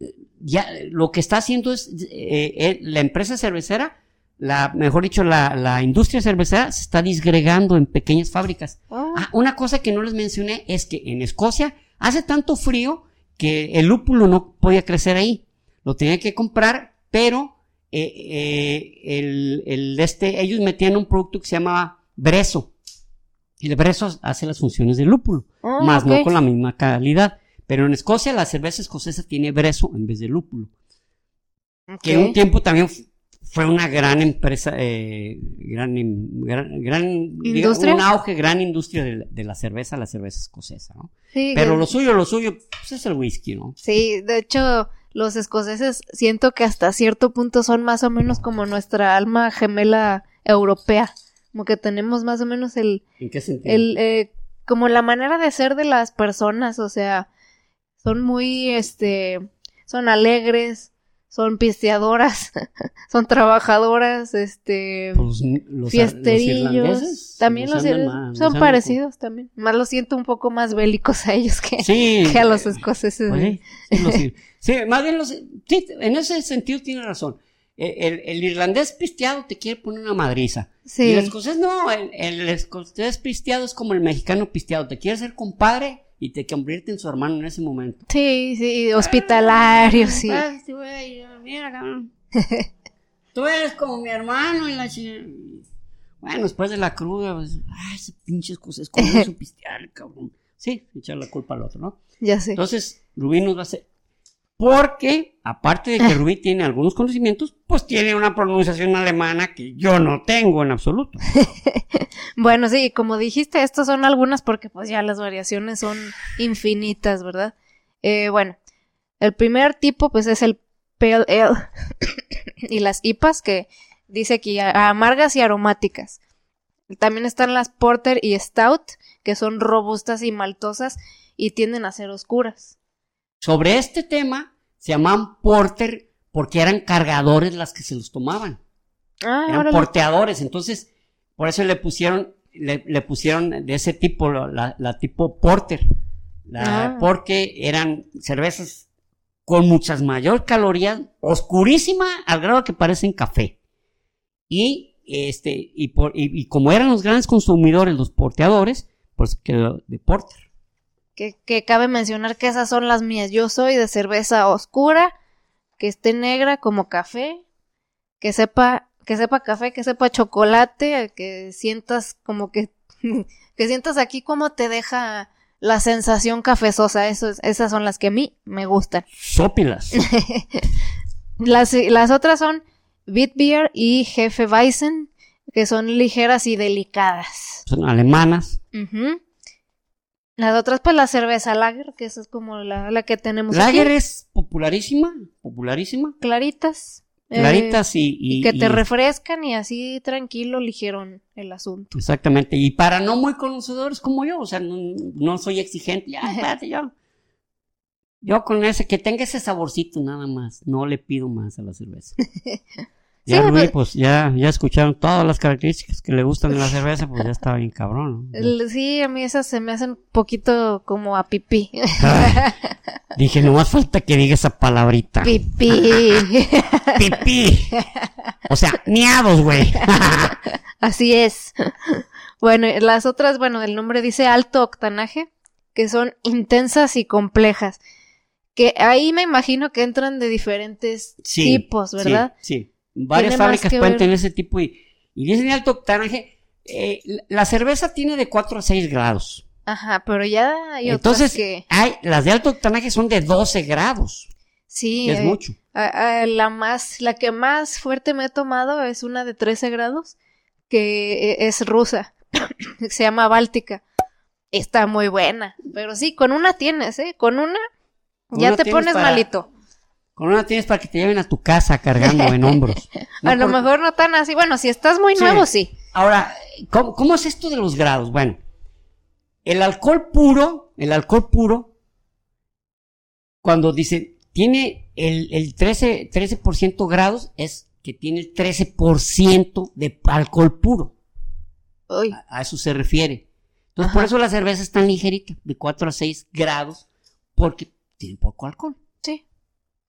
Speaker 2: eh, ya lo que está haciendo es eh, eh, la empresa cervecera, la, mejor dicho, la, la industria cervecera se está disgregando en pequeñas fábricas.
Speaker 1: Oh,
Speaker 2: Ah, una cosa que no les mencioné es que en Escocia hace tanto frío que el lúpulo no podía crecer ahí. Lo tenía que comprar, pero eh, eh, el, el este, ellos metían un producto que se llamaba brezo. El brezo hace las funciones del lúpulo,
Speaker 1: oh,
Speaker 2: más no con la misma calidad. Pero en Escocia la cerveza escocesa tiene brezo en vez de lúpulo. Que en
Speaker 1: Ok.
Speaker 2: un tiempo también fue una gran empresa, eh, gran, gran, gran-
Speaker 1: ¿Industria?
Speaker 2: un auge, gran industria de, la- de la cerveza, la cerveza escocesa, ¿no?
Speaker 1: Sí,
Speaker 2: Pero lo suyo, lo suyo, pues es el whisky, ¿no?
Speaker 1: Sí, de hecho, los escoceses siento que hasta cierto punto son más o menos como nuestra alma gemela europea. Como que tenemos más o menos el,
Speaker 2: ¿En qué sentido?
Speaker 1: el eh, como la manera de ser de las personas, o sea, son muy, este, son alegres, son pisteadoras, son trabajadoras, este,
Speaker 2: Pues, los, los
Speaker 1: fiesterillos. también los,
Speaker 2: nos
Speaker 1: son parecidos también. Más los siento un poco más bélicos a ellos que,
Speaker 2: con- Sí.
Speaker 1: que a los escoceses.
Speaker 2: Pues sí, los más bien los, sí, en ese sentido tiene razón. El, el- el irlandés pisteado te quiere poner una madriza.
Speaker 1: Sí.
Speaker 2: Y el escocés no, el, el escocés pisteado es como el mexicano pisteado, te quiere ser compadre y te convierte en su hermano en ese momento.
Speaker 1: Sí, sí, hospitalarios, sí.
Speaker 2: Güey, mira, cabrón. Tú eres como mi hermano y la Bueno, después de la cruda, pues, ay, ese pinche escocés, ¿cómo hizo pistear, cabrón? Sí, echar la culpa al otro, ¿no?
Speaker 1: Ya sé.
Speaker 2: Entonces, Rubí nos va a hacer. Porque, aparte de que Rubí tiene algunos conocimientos, pues tiene una pronunciación alemana que yo no tengo en absoluto.
Speaker 1: Bueno, sí, como dijiste, estas son algunas porque pues ya las variaciones son infinitas, ¿verdad? Eh, bueno, el primer tipo pues es el Pale Ale y las IPAs que dice aquí amargas y aromáticas. También están las Porter y Stout que son robustas y maltosas y tienden a ser oscuras.
Speaker 2: Sobre este tema, se llamaban porter porque eran cargadores las que se los tomaban.
Speaker 1: Ah,
Speaker 2: eran porteadores, entonces por eso le pusieron le, le pusieron de ese tipo la, la tipo porter, la-
Speaker 1: Ah.
Speaker 2: porque eran cervezas con muchas mayor calorías, oscurísima al grado que parecen café. Y este y, por, y, y como eran los grandes consumidores los porteadores, pues quedó de porter.
Speaker 1: Que, que cabe mencionar que esas son las mías. Yo soy de cerveza oscura, que esté negra como café, que sepa, que sepa café, que sepa chocolate, que sientas como que, que sientas aquí como te deja la sensación cafezosa. Eso es- esas son las que a mí me gustan.
Speaker 2: Sópilas.
Speaker 1: Las, las otras son Bitbier y Jefe Weizen, que son ligeras y delicadas.
Speaker 2: Son alemanas.
Speaker 1: Las otras, pues la cerveza lager, que esa es como la, la que tenemos
Speaker 2: Lager
Speaker 1: aquí.
Speaker 2: es popularísima, popularísima.
Speaker 1: Claritas. eh,
Speaker 2: Claritas y, y-
Speaker 1: y que te
Speaker 2: y-
Speaker 1: refrescan y así tranquilo ligieron el asunto.
Speaker 2: Exactamente. Y para no muy conocedores como yo, o sea, no, no soy exigente. Ya, espérate, yo. Yo con ese, que tenga ese saborcito nada más. No le pido más a la cerveza. Ya,
Speaker 1: Sí,
Speaker 2: Rubí,
Speaker 1: pues-
Speaker 2: pues ya, ya escucharon todas las características que le gustan de la cerveza, pues ya está bien cabrón.
Speaker 1: Sí, a mí esas se me hacen un poquito como a pipí.
Speaker 2: Ay, dije, no más falta que diga esa palabrita.
Speaker 1: pipí.
Speaker 2: Pipí. O sea, miados, güey.
Speaker 1: Así es. Bueno, las otras, bueno, el nombre dice alto octanaje, que son intensas y complejas. Que ahí me imagino que entran de diferentes
Speaker 2: Sí,
Speaker 1: tipos, ¿verdad?
Speaker 2: Sí, sí. Varias fábricas pueden
Speaker 1: ver-
Speaker 2: tener ese tipo y, y dicen alto octanaje. eh, la- cerveza tiene de 4 a 6 grados.
Speaker 1: Ajá, pero ya hay
Speaker 2: Entonces,
Speaker 1: otras que
Speaker 2: hay, las de alto octanaje son de 12 grados.
Speaker 1: sí,
Speaker 2: es
Speaker 1: eh,
Speaker 2: mucho.
Speaker 1: a- a la más, la que más fuerte me he tomado es una de 13 grados que eh, es rusa, se llama Báltica. Está muy buena, pero sí, con una tienes, ¿eh? Con una ya
Speaker 2: una
Speaker 1: te pones
Speaker 2: para-
Speaker 1: malito.
Speaker 2: Con una tienes para que te lleven a tu casa cargando en hombros. No
Speaker 1: a lo
Speaker 2: por-
Speaker 1: mejor no tan así. Bueno, si estás muy nuevo, sí.
Speaker 2: Ahora, ¿cómo, cómo es esto de los grados? Bueno, el alcohol puro, el alcohol puro, cuando dice, tiene el, el 13, 13% grados, es que tiene el 13% de alcohol puro. A, a eso se refiere. Entonces, por eso la cerveza es tan ligerita, de 4 a 6 grados, porque tiene poco alcohol.
Speaker 1: Sí.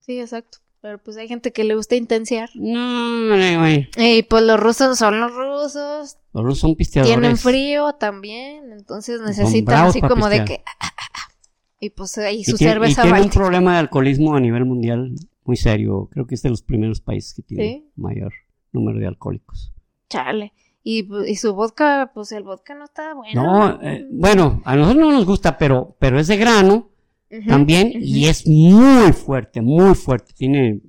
Speaker 1: Sí, exacto. Pero pues hay gente que le gusta intenciar.
Speaker 2: No, güey.
Speaker 1: Y pues los rusos son los rusos.
Speaker 2: Los rusos son pisteadores.
Speaker 1: Tienen frío también. Entonces necesitan así como de que. ah, ah, ah. Y pues ahí
Speaker 2: Y
Speaker 1: su
Speaker 2: tiene, y
Speaker 1: cerveza
Speaker 2: tiene un problema de alcoholismo a nivel mundial muy serio. Creo que es de los primeros países que tiene
Speaker 1: Sí.
Speaker 2: mayor número de alcohólicos.
Speaker 1: Chale. Y, y su vodka, pues el vodka no está bueno.
Speaker 2: No, eh, bueno, a nosotros no nos gusta, pero, pero es de grano También y es muy fuerte, muy fuerte. Tiene,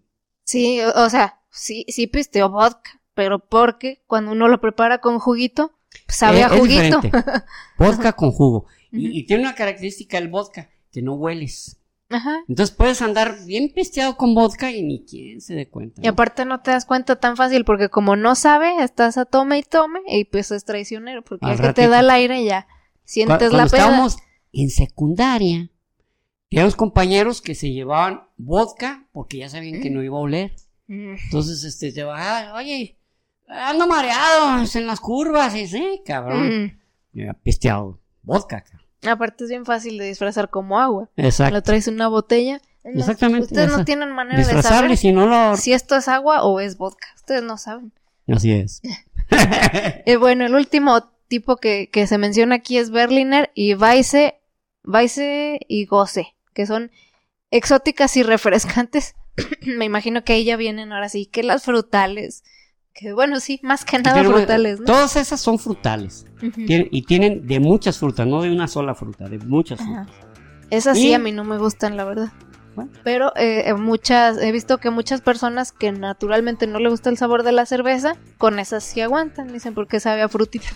Speaker 1: Sí, o, o sea, sí, sí pisteo vodka, pero porque cuando uno lo prepara con juguito, sabe
Speaker 2: eh,
Speaker 1: a
Speaker 2: es
Speaker 1: juguito.
Speaker 2: Vodka con jugo. Y, y tiene una característica el vodka, que no hueles.
Speaker 1: Ajá.
Speaker 2: Entonces puedes andar bien pisteado con vodka y ni quien se dé cuenta.
Speaker 1: Y aparte no te das cuenta tan fácil porque como no sabe, estás a tome y tome y pues es traicionero porque
Speaker 2: Al
Speaker 1: ya que te da el aire ya sientes
Speaker 2: Cuando
Speaker 1: la peda.
Speaker 2: estábamos en secundaria, teníamos compañeros que se llevaban vodka porque ya sabían que no iba a oler.
Speaker 1: Mm.
Speaker 2: Entonces, este, te bajaban, oye, ando mareado en las curvas, y sí, cabrón.
Speaker 1: Mm.
Speaker 2: Pisteado, vodka, cabrón.
Speaker 1: Aparte es bien fácil de disfrazar como agua.
Speaker 2: Exacto.
Speaker 1: Lo traes en una botella.
Speaker 2: Exactamente,
Speaker 1: Ustedes no tienen manera de saber
Speaker 2: si no lo...
Speaker 1: si esto es agua o es vodka. Ustedes no saben.
Speaker 2: Así es.
Speaker 1: Eh, bueno, el último tipo que, que se menciona aquí es Berliner y Weisse, Weisse y Goce, que son exóticas y refrescantes. Me imagino que ahí ya vienen ahora sí, que las frutales. Que bueno, sí, más que nada
Speaker 2: Pero,
Speaker 1: frutales, ¿no?
Speaker 2: Todas esas son frutales. Y tienen de muchas frutas, no de una sola fruta, de muchas
Speaker 1: Ajá.
Speaker 2: frutas.
Speaker 1: Esas sí a mí no me gustan, la verdad.
Speaker 2: Bueno.
Speaker 1: Pero eh, muchas, he visto que muchas personas que naturalmente no le gusta el sabor de la cerveza, con esas sí aguantan, dicen porque sabe a frutita.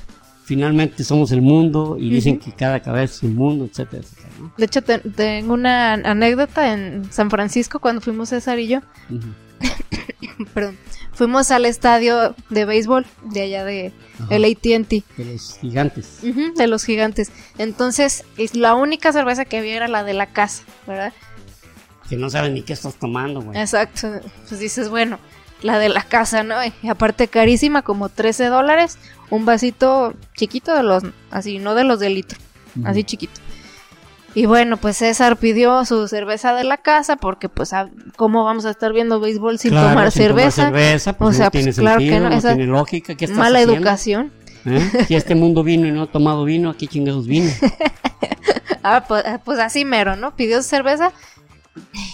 Speaker 2: Finalmente somos el mundo y dicen
Speaker 1: Ujú.
Speaker 2: que cada cabeza es un mundo, etcétera, etcétera. ¿no?
Speaker 1: De hecho, te- tengo una anécdota en San Francisco cuando fuimos César y yo.
Speaker 2: Ujú.
Speaker 1: Perdón. Fuimos al estadio de béisbol de allá de
Speaker 2: Ajá.
Speaker 1: el AT&T,
Speaker 2: De los gigantes.
Speaker 1: ujú, de los gigantes. Entonces, es la única cerveza que había era la de la casa, ¿verdad?
Speaker 2: Que no saben ni qué estás tomando, güey.
Speaker 1: Exacto. Pues dices, bueno, la de la casa, ¿no? Y aparte carísima, como 13 dólares, un vasito chiquito de los, así, no de los de litro, así chiquito. Y bueno, pues César pidió su cerveza de la casa porque pues ah, cómo vamos a estar viendo béisbol sin
Speaker 2: Claro,
Speaker 1: tomar
Speaker 2: sin
Speaker 1: cerveza.
Speaker 2: cerveza, pues
Speaker 1: O sea,
Speaker 2: no tiene
Speaker 1: pues, claro que no,
Speaker 2: no,
Speaker 1: esa-
Speaker 2: tiene lógica. ¿Qué estás
Speaker 1: Mala
Speaker 2: haciendo?
Speaker 1: educación.
Speaker 2: ¿Eh? Si este mundo vino y no ha tomado vino, aquí chingados vino.
Speaker 1: Ah, pues, ah, pues así mero, ¿no? Pidió cerveza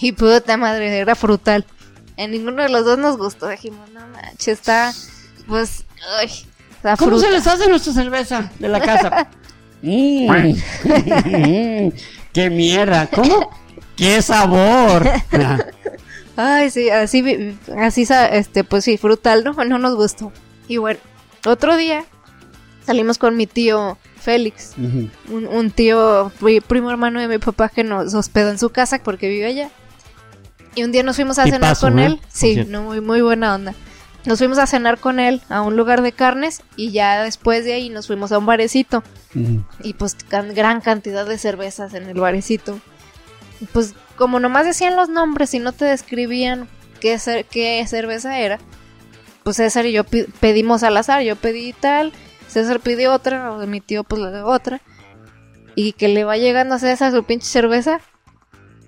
Speaker 1: y puta madre, era frutal. En ninguno de los dos nos gustó. Dijimos, no manches, está, pues, ay,
Speaker 2: ¿Cómo
Speaker 1: fruta.
Speaker 2: se les hace nuestra cerveza de la casa? Mm. ¡Qué mierda! ¿Cómo? ¡Qué sabor!
Speaker 1: Ay, sí, así, así, este, pues sí, frutal, ¿no? No nos gustó. Y bueno, otro día salimos con mi tío Félix, un, un tío pri- primo hermano de mi papá que nos hospedó en su casa porque vive allá. Y un día nos fuimos a cenar con
Speaker 2: ¿eh?
Speaker 1: él. Sí, no, muy, muy buena onda. Nos fuimos a cenar con él a un lugar de carnes y ya después de ahí nos fuimos a un barecito. Y pues can- gran cantidad de cervezas en el barecito. Y Pues como nomás decían los nombres y no te describían qué, cer- qué cerveza era, pues César y yo pedimos al azar. Yo pedí tal, César pidió otra, o mi tío pues la otra. Y que le va llegando a César su pinche cerveza.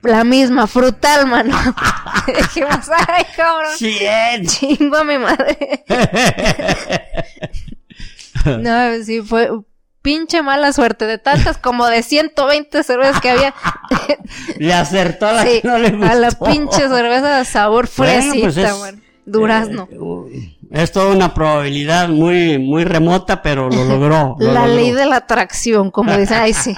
Speaker 1: La misma, frutal, mano. Dijimos, ay, cabrón.
Speaker 2: ¡Cien!
Speaker 1: Chingo a mi madre. No, sí, fue pinche mala suerte. De tantas como de 120 cervezas que había.
Speaker 2: Le acertó a la
Speaker 1: Sí,
Speaker 2: que no le gustó.
Speaker 1: a la pinche cerveza de sabor
Speaker 2: Bueno,
Speaker 1: fresita,
Speaker 2: pues es-
Speaker 1: man. Durazno.
Speaker 2: Eh, es toda una probabilidad muy, muy remota, pero lo logró. lo
Speaker 1: la
Speaker 2: logró.
Speaker 1: ley de la atracción, como dicen. Ay, sí.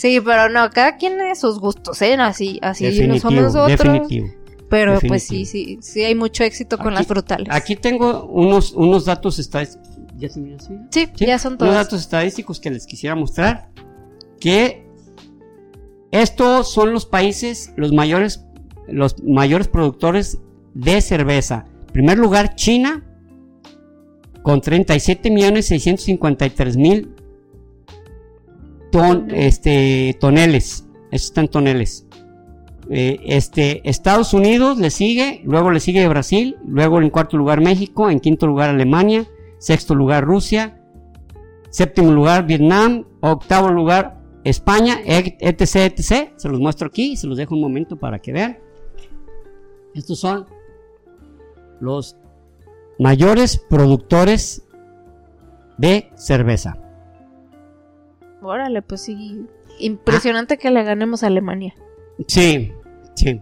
Speaker 1: Sí, pero no, cada quien tiene sus gustos, ¿eh? Así, así no
Speaker 2: Definitivo,
Speaker 1: somos nosotros.
Speaker 2: definitivo.
Speaker 1: Pero pues sí,
Speaker 2: definitivo.
Speaker 1: sí, sí hay mucho éxito con
Speaker 2: Aquí-
Speaker 1: las frutales.
Speaker 2: Aquí tengo unos, unos datos estadísticos. ¿Ya se así?
Speaker 1: sí,
Speaker 2: Sí,
Speaker 1: ya son
Speaker 2: Unos
Speaker 1: todos.
Speaker 2: datos estadísticos que les quisiera mostrar. Que estos son los países, los mayores los mayores productores de cerveza. En primer lugar, China, con 37 millones 653 mil ton, este, toneles. Estos están toneles. Eh, este, Estados Unidos le sigue, luego le sigue Brasil, luego en cuarto lugar México, en quinto lugar Alemania, sexto lugar Rusia, séptimo lugar Vietnam, octavo lugar España, etc, etc. Se los muestro aquí, se los dejo un momento para que vean. Estos son los mayores productores de cerveza.
Speaker 1: Órale, pues sí. Impresionante que le ganemos a Alemania.
Speaker 2: Sí, sí.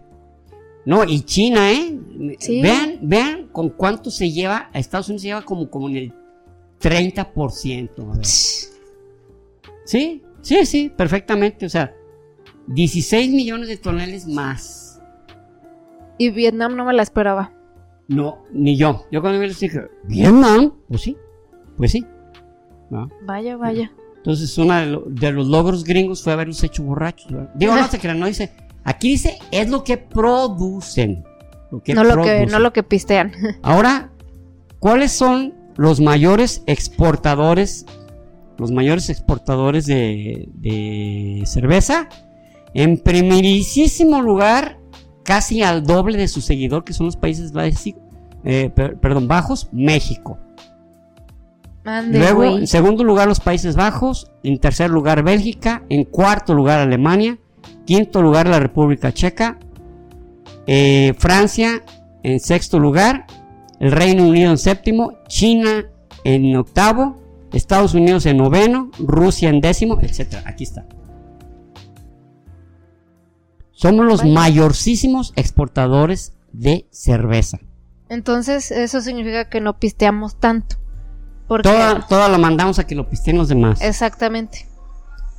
Speaker 2: No, y China, ¿eh? Vean, vean con cuánto se lleva, a Estados Unidos se lleva como, como en el 30%. A ver. Sí, sí, sí, perfectamente. O sea, 16 millones de toneladas más.
Speaker 1: Y Vietnam no me la esperaba.
Speaker 2: No, ni yo. Yo cuando me dije, ¿Vietnam? Pues sí, pues sí.
Speaker 1: Vaya, vaya.
Speaker 2: Entonces, uno de, los logros gringos fue haberlos hecho borrachos. Digo, no se crean, no dice. Aquí dice, es lo que producen.
Speaker 1: Lo que no, Lo que, no lo que pistean.
Speaker 2: Ahora, ¿cuáles son los mayores exportadores? Los mayores exportadores de, de cerveza. En primerísimo lugar, casi al doble de su seguidor, que son los países eh, perdón, bajos, México. Luego, en segundo lugar, los Países Bajos. En tercer lugar, Bélgica. En cuarto lugar, Alemania. Quinto lugar, la República Checa. Eh, Francia en sexto lugar. El Reino Unido en séptimo. China en octavo. Estados Unidos en noveno. Rusia en décimo, etc. Aquí está. Somos los mayorcísimos exportadores de cerveza.
Speaker 1: Entonces, eso significa que no pisteamos tanto.
Speaker 2: Toda, toda la mandamos a que lo pisteen los demás.
Speaker 1: Exactamente.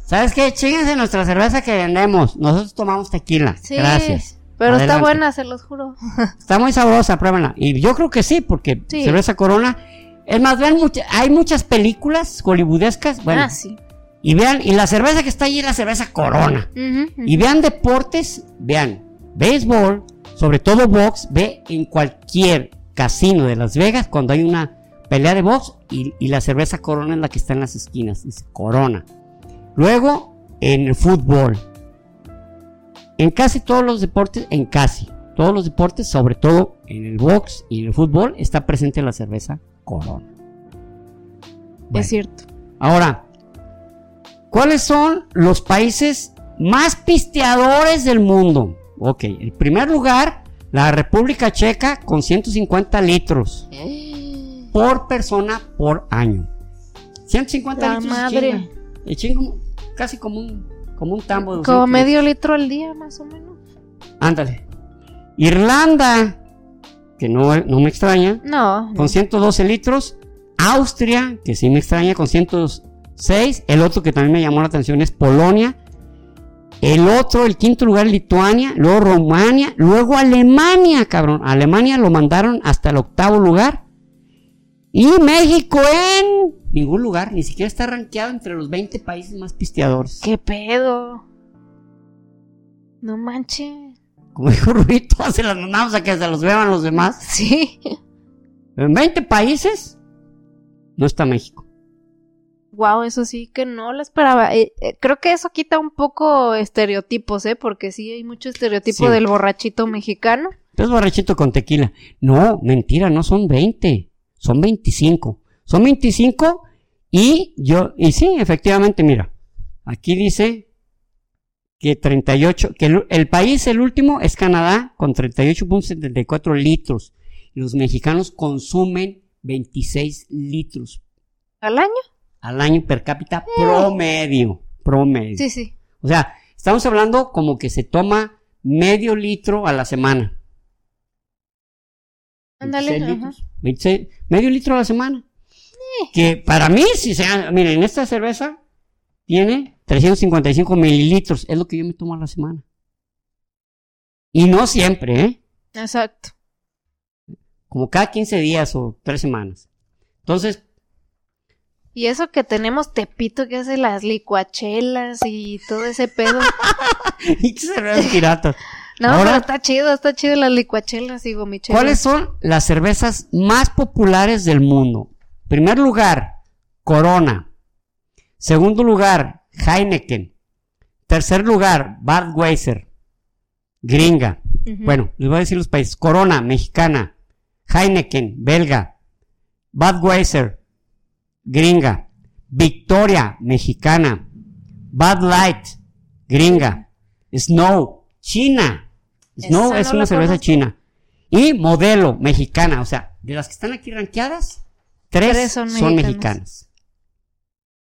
Speaker 2: ¿Sabes qué? Chíguense nuestra cerveza que vendemos. Nosotros tomamos tequila. Sí, Gracias.
Speaker 1: Pero está buena, se los juro.
Speaker 2: Está muy sabrosa, pruébenla. Y yo creo que sí, porque cerveza Corona. Es más, vean, hay muchas películas hollywoodescas. Bueno, ah, sí. Y vean, y la cerveza que está ahí es la cerveza Corona. Y vean deportes, vean, béisbol, sobre todo box, ve en cualquier casino de Las Vegas cuando hay una pelea de box y, la cerveza Corona es la que está en las esquinas, dice Corona. Luego, en el fútbol. En casi todos los deportes, en casi todos los deportes, sobre todo en el box y en el fútbol, está presente la cerveza Corona.
Speaker 1: es cierto.
Speaker 2: Ahora, ¿cuáles son los países más pisteadores del mundo? Ok, el primer lugar, la República Checa con 150 litros. Eh por persona por año. 150 litros. Madre. casi como un, como un tambo
Speaker 1: de Como medio litro al día, más o menos.
Speaker 2: Ándale. Irlanda, que no, no me extraña.
Speaker 1: No.
Speaker 2: Con 112 litros. Austria, que sí me extraña, con 106. El otro que también me llamó la atención es Polonia. El otro, el quinto lugar, Lituania, luego Rumania, luego Alemania, cabrón. Alemania lo mandaron hasta el octavo lugar. Y México en ningún lugar, ni siquiera está rankeado entre los 20 países más pisteadores.
Speaker 1: ¿Qué pedo? No manches.
Speaker 2: Como dijo Rubito, se las mandamos a que se los vean los demás.
Speaker 1: Sí.
Speaker 2: En 20 países no está México.
Speaker 1: Wow, eso sí que no lo esperaba. Eh, eh, creo que eso quita un poco estereotipos, ¿eh? Porque sí hay mucho estereotipo del borrachito mexicano.
Speaker 2: Es borrachito con tequila. No, mentira, no son 20. Son 25. Son 25 y yo, y sí, efectivamente, mira, aquí dice que 38, que el, país, el último, es Canadá, con 38.74 litros. Los mexicanos consumen 26 litros.
Speaker 1: ¿Al año?
Speaker 2: Al año per cápita eh. promedio. Promedio.
Speaker 1: Sí, sí.
Speaker 2: O sea, estamos hablando como que se toma medio litro a la semana.
Speaker 1: Ándale,
Speaker 2: medio litro a la semana. Eh. Que para mí, si sea, miren, esta cerveza tiene 355 mililitros, es lo que yo me tomo a la semana. Y no siempre, ¿eh?
Speaker 1: Exacto.
Speaker 2: Como cada 15 días o 3 semanas. Entonces.
Speaker 1: Y eso que tenemos Tepito que hace las licuachelas y todo ese pedo.
Speaker 2: y que cervezas piratas.
Speaker 1: No,
Speaker 2: Ahora-
Speaker 1: pero está chido, está chido las licuachelas y gomichelas.
Speaker 2: ¿Cuáles son las cervezas más populares del mundo? Primer lugar, Corona. Segundo lugar, Heineken. Tercer lugar, Budweiser. Gringa.
Speaker 1: Ujú.
Speaker 2: Bueno, les voy a decir los países. Corona, mexicana. Heineken, belga. Budweiser, gringa. Victoria, mexicana. Bud Light, gringa. Snow, China.
Speaker 1: Esa
Speaker 2: es
Speaker 1: no
Speaker 2: una cerveza china. Y modelo, mexicana. O sea, de las que están aquí rankeadas, tres,
Speaker 1: Tres
Speaker 2: son,
Speaker 1: son
Speaker 2: mexicanas.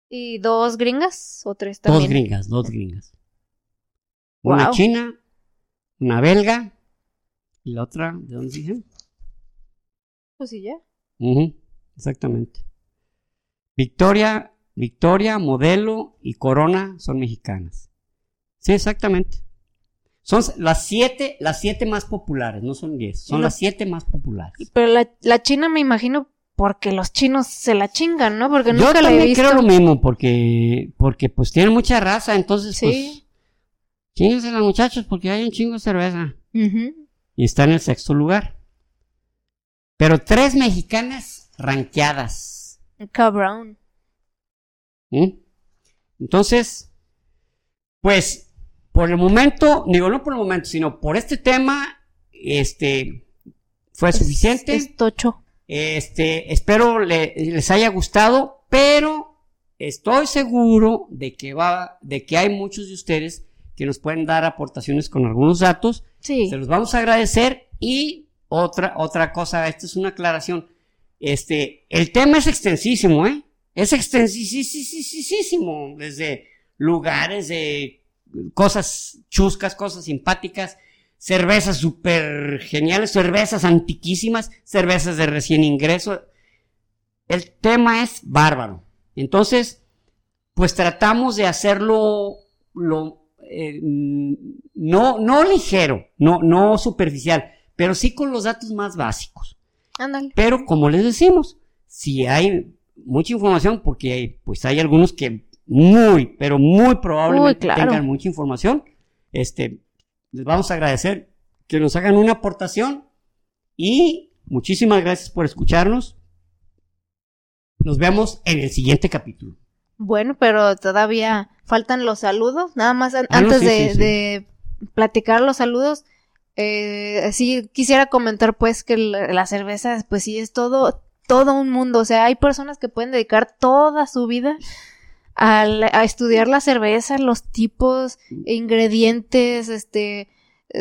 Speaker 1: ¿Y dos gringas o tres
Speaker 2: Dos
Speaker 1: también?
Speaker 2: gringas, dos gringas. Una china, una belga. Y la otra, ¿de dónde dije?
Speaker 1: Pues sí, ya.
Speaker 2: Exactamente. Victoria, Victoria, Modelo y Corona son mexicanas. Sí, exactamente. Son las siete, las siete más populares, no son diez, son las siete más populares.
Speaker 1: Pero la, la china me imagino porque los chinos se la chingan, ¿no? Porque
Speaker 2: Yo
Speaker 1: nunca la he
Speaker 2: también
Speaker 1: visto.
Speaker 2: creo lo mismo, porque, porque pues tienen mucha raza, entonces
Speaker 1: Sí.
Speaker 2: pues, chínguense las muchachos porque hay un chingo de cerveza. Y está en el sexto lugar. Pero tres mexicanas ranqueadas.
Speaker 1: Cabrón.
Speaker 2: ¿Mm? Entonces, pues, por el momento, digo, no por el momento, sino por este tema, este, fue suficiente.
Speaker 1: Es, es tocho.
Speaker 2: Este, espero le- les haya gustado, pero estoy seguro de que va, de que hay muchos de ustedes que nos pueden dar aportaciones con algunos datos.
Speaker 1: Sí.
Speaker 2: Se los vamos a agradecer y otra, otra cosa, esta es una aclaración. Este, el tema es extensísimo, ¿eh? Es extensísimo, desde lugares de cosas chuscas, cosas simpáticas, cervezas súper geniales, cervezas antiquísimas, cervezas de recién ingreso. El tema es bárbaro. Entonces, pues tratamos de hacerlo lo, eh, no, no ligero, no, no superficial, pero sí con los datos más básicos.
Speaker 1: Ándale.
Speaker 2: Pero como les decimos, si hay mucha información, porque pues hay algunos que muy, pero muy probablemente
Speaker 1: Uy, claro.
Speaker 2: tengan mucha información, este, les vamos a agradecer que nos hagan una aportación y muchísimas gracias por escucharnos. Nos vemos en el siguiente capítulo.
Speaker 1: Bueno, pero todavía faltan los saludos. Nada más an-
Speaker 2: Ah, no,
Speaker 1: antes
Speaker 2: sí,
Speaker 1: de,
Speaker 2: sí, sí.
Speaker 1: de platicar los saludos, eh, sí quisiera comentar pues que la cerveza, pues sí es todo, todo un mundo. O sea, hay personas que pueden dedicar toda su vida al- a estudiar la cerveza, los tipos, ingredientes, este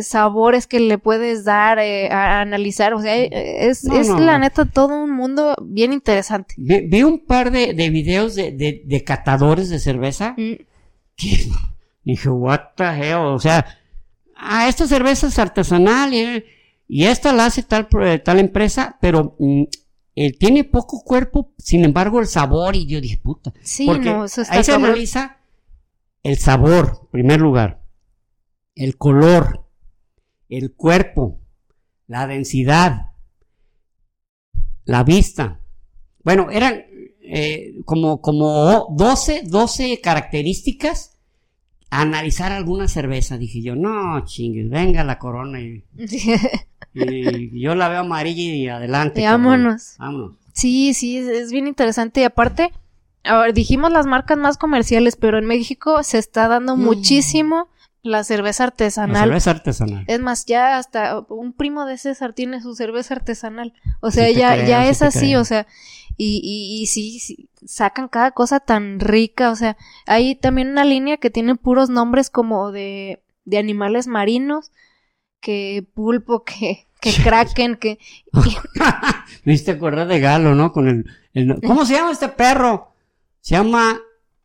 Speaker 1: sabores que le puedes dar, eh, a, analizar, o sea, eh, es,
Speaker 2: No,
Speaker 1: es
Speaker 2: no,
Speaker 1: la
Speaker 2: no.
Speaker 1: neta todo un mundo bien interesante.
Speaker 2: Vi, vi un par de, de videos de, de- de catadores de cerveza
Speaker 1: Mm,
Speaker 2: que dije, what the hell, o sea, ah, esta cerveza es artesanal y, y esta la hace tal, pro- tal empresa, pero mm, eh, tiene poco cuerpo, sin embargo el sabor, y yo dije, puta,
Speaker 1: Sí,
Speaker 2: porque
Speaker 1: no, eso está
Speaker 2: ahí se analiza el sabor, en primer lugar, el color, el cuerpo, la densidad, la vista. Bueno, eran eh, como, como 12, 12 características a analizar alguna cerveza. Dije yo, no chingues, venga la corona y, y yo la veo amarilla y adelante.
Speaker 1: Y vámonos.
Speaker 2: Vámonos.
Speaker 1: Sí, sí, es, es bien interesante. Y aparte, dijimos las marcas más comerciales, pero en México se está dando
Speaker 2: Mm.
Speaker 1: muchísimo la cerveza
Speaker 2: La
Speaker 1: artesanal.
Speaker 2: cerveza artesanal.
Speaker 1: Es más, ya hasta un primo de César tiene su cerveza artesanal. O sea,
Speaker 2: Sí
Speaker 1: ya,
Speaker 2: creo,
Speaker 1: ya
Speaker 2: sí
Speaker 1: es así,
Speaker 2: creo.
Speaker 1: o sea, y, y, y sí, sí, sacan cada cosa tan rica. O sea, hay también una línea que tiene puros nombres como de, de animales marinos, que pulpo, que, que kraken, que...
Speaker 2: Me hiciste acordar de Galo, ¿no? Con el, el- ¿Cómo se llama este perro? Se llama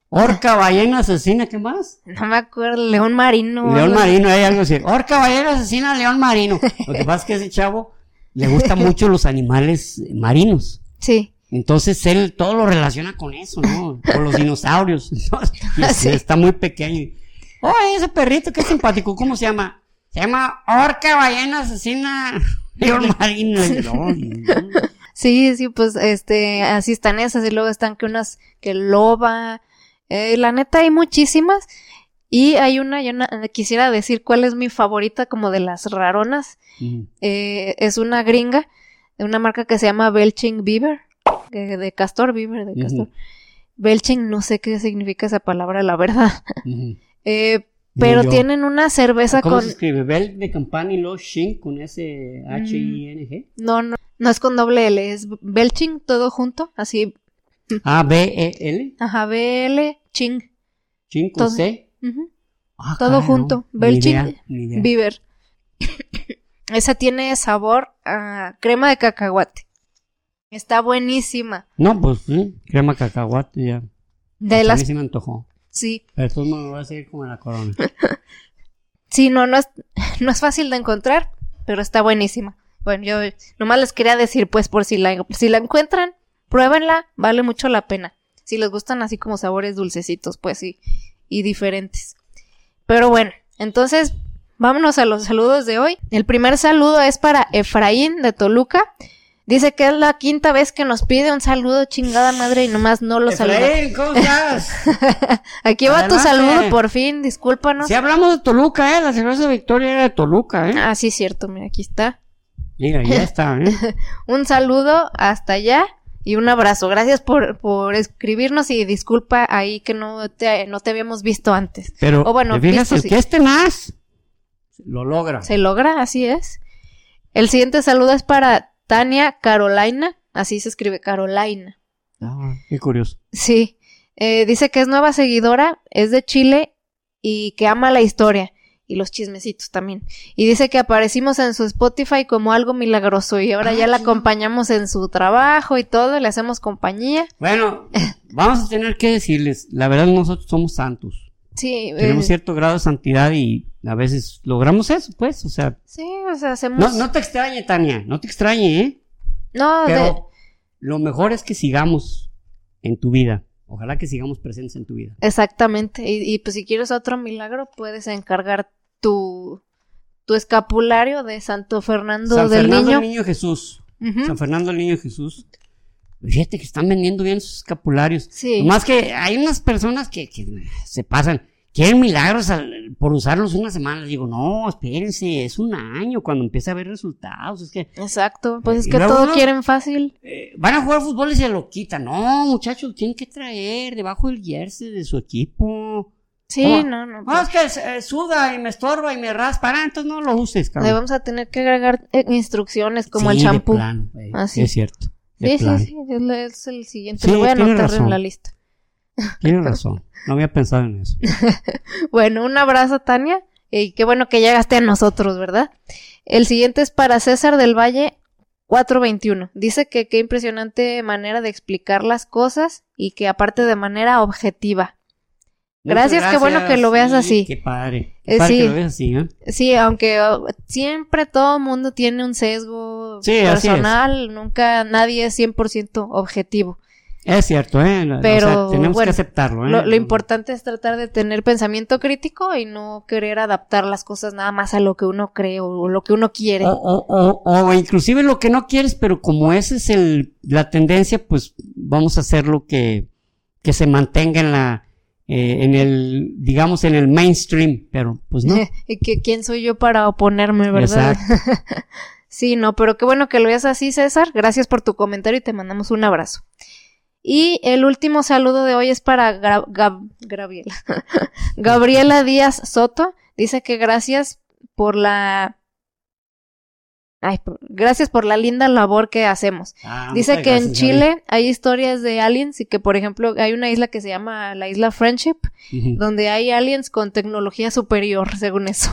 Speaker 2: Orca Ballena Asesina, ¿qué más?
Speaker 1: No me acuerdo, león marino.
Speaker 2: León. Marino, hay algo así. Orca Ballena Asesina, León Marino. Lo que pasa es que ese chavo le gustan mucho los animales marinos.
Speaker 1: Sí.
Speaker 2: Entonces él todo lo relaciona con eso, ¿no? Con los dinosaurios. Entonces, y es-
Speaker 1: Sí.
Speaker 2: Está muy pequeño. Oye, ese perrito, qué simpático. ¿Cómo se llama? Se llama Orca Ballena Asesina, Marino. "No, no".
Speaker 1: Sí, sí, pues este, así están esas y luego están que unas que loba, eh, la neta hay muchísimas Y hay una, yo na- quisiera decir cuál es mi favorita como de las raronas. Eh, es una gringa de una marca que se llama Belching Beaver, de castor, Beaver de castor. Belching, no sé qué significa esa palabra, la verdad. Eh, pero tienen una cerveza
Speaker 2: ¿Cómo
Speaker 1: con...
Speaker 2: se escribe? Bell de campana y luego Shin con ese H-I-N-G.
Speaker 1: No, no, no es con doble L, es Belching todo junto, así,
Speaker 2: Ah, B-E-L.
Speaker 1: ajá, B-L, ching,
Speaker 2: Shin con
Speaker 1: Todo.
Speaker 2: C. Ah,
Speaker 1: todo junto. Belching. Beaver. Esa tiene sabor a crema de cacahuate. Está buenísima.
Speaker 2: No, pues sí, crema cacahuate ya.
Speaker 1: De
Speaker 2: A mí sí me antojó.
Speaker 1: sí,
Speaker 2: Pero voy a seguir como en la corona.
Speaker 1: Sí, no, no es, no es fácil de encontrar, pero está buenísima. Bueno, yo nomás les quería decir, pues, por si la, si la encuentran, pruébenla, vale mucho la pena. Si les gustan así como sabores dulcecitos, pues sí, y diferentes. Pero bueno, entonces, vámonos a los saludos de hoy. El primer saludo es para Efraín de Toluca. Dice que es la quinta vez que nos pide un saludo, chingada madre, y nomás no lo saluda.
Speaker 2: ¿cómo estás?
Speaker 1: Aquí va tu saludo, por fin, discúlpanos.
Speaker 2: Si hablamos de Toluca, ¿eh? La cerveza Victoria era de Toluca, ¿eh?
Speaker 1: Ah, sí, cierto, mira, aquí está.
Speaker 2: Mira, ya está, ¿eh?
Speaker 1: Un saludo hasta allá y un abrazo. Gracias por, por escribirnos y disculpa ahí que no te, no te habíamos visto antes.
Speaker 2: Pero,
Speaker 1: O bueno,
Speaker 2: ¿te fijas?
Speaker 1: visto
Speaker 2: el
Speaker 1: sí.
Speaker 2: que es tenaz, lo logra.
Speaker 1: Se logra, así es. El siguiente saludo es para Tania Carolina. Así se escribe, Carolina.
Speaker 2: Ah, qué curioso.
Speaker 1: Sí. Eh, dice que es nueva seguidora, es de Chile y que ama la historia y los chismecitos también. Y dice que aparecimos en su Spotify como algo milagroso y ahora
Speaker 2: Ah,
Speaker 1: ya la acompañamos en su trabajo y todo, le hacemos compañía.
Speaker 2: Bueno, vamos a tener que decirles, la verdad nosotros somos santos.
Speaker 1: Sí, eh,
Speaker 2: Tenemos cierto grado de santidad y a veces logramos eso, pues, o sea,
Speaker 1: sí, o sea, hacemos...
Speaker 2: no, no te extrañe, Tania, no te extrañe, ¿eh?
Speaker 1: No, de-
Speaker 2: lo mejor es que sigamos en tu vida. Ojalá que sigamos presentes en tu vida.
Speaker 1: exactamente. Y, y, pues si quieres otro milagro, puedes encargar tu, tu escapulario de Santo Fernando
Speaker 2: San
Speaker 1: del
Speaker 2: Fernando
Speaker 1: Niño.
Speaker 2: el Niño Jesús.
Speaker 1: Ujú.
Speaker 2: San Fernando el Niño Jesús. Fíjate que están vendiendo bien sus escapularios.
Speaker 1: Sí.
Speaker 2: Más que hay unas personas que, que se pasan. Quieren milagros al- por usarlos una semana. Les digo, no, espérense, es un año cuando empieza a haber resultados. Es que
Speaker 1: Exacto. Pues es que todo
Speaker 2: uno-
Speaker 1: quieren fácil.
Speaker 2: eh, van a jugar fútbol y se lo quitan. No, muchachos, tienen que traer debajo del jersey de su equipo.
Speaker 1: Sí,
Speaker 2: ¿Cómo?
Speaker 1: no, no.
Speaker 2: No,
Speaker 1: pues,
Speaker 2: es que eh, suda y me estorba y me raspa. Ah, entonces no lo uses,
Speaker 1: le
Speaker 2: cabrón.
Speaker 1: vamos a tener que agregar eh, instrucciones como
Speaker 2: Sí,
Speaker 1: el champú.
Speaker 2: güey.
Speaker 1: Ah.
Speaker 2: Es cierto.
Speaker 1: Sí, sí, sí, es, el siguiente.
Speaker 2: Sí,
Speaker 1: Lo voy a
Speaker 2: tiene
Speaker 1: anotar en la lista.
Speaker 2: Tienes razón. No había pensado en eso.
Speaker 1: Bueno, un abrazo, Tania. Y qué bueno que llegaste a nosotros, ¿verdad? El siguiente es para César del Valle 421. Dice que qué impresionante manera de explicar las cosas y que aparte de manera objetiva. Gracias, qué bueno que lo veas
Speaker 2: Sí,
Speaker 1: así.
Speaker 2: Qué padre.
Speaker 1: Eh,
Speaker 2: Qué padre
Speaker 1: sí.
Speaker 2: que lo veas así, ¿eh?
Speaker 1: Sí, aunque oh, siempre todo mundo tiene un sesgo
Speaker 2: Sí,
Speaker 1: personal, nunca nadie es 100% objetivo.
Speaker 2: Es cierto, ¿eh? O
Speaker 1: Pero,
Speaker 2: sea, tenemos
Speaker 1: bueno,
Speaker 2: que aceptarlo, ¿eh?
Speaker 1: Lo, lo importante es tratar de tener pensamiento crítico y no querer adaptar las cosas nada más a lo que uno cree o, o lo que uno quiere.
Speaker 2: O, o, o, o inclusive lo que no quieres, pero como esa es el, la tendencia, pues vamos a hacer lo que, que se mantenga en la, eh, en el, digamos, en el mainstream, pero pues no.
Speaker 1: y que quién soy yo para oponerme, ¿verdad? sí, no, pero qué bueno que lo veas así, César. Gracias por tu comentario y te mandamos un abrazo. Y el último saludo de hoy es para Gra- Gab- Gabriela. Gabriela Díaz Soto. Dice que gracias por la... Ay, gracias por la linda labor que hacemos.
Speaker 2: Ah,
Speaker 1: Dice que en Chile hay historias de aliens y que, por ejemplo, hay una isla que se llama la isla Friendship, donde hay aliens con tecnología superior, según eso.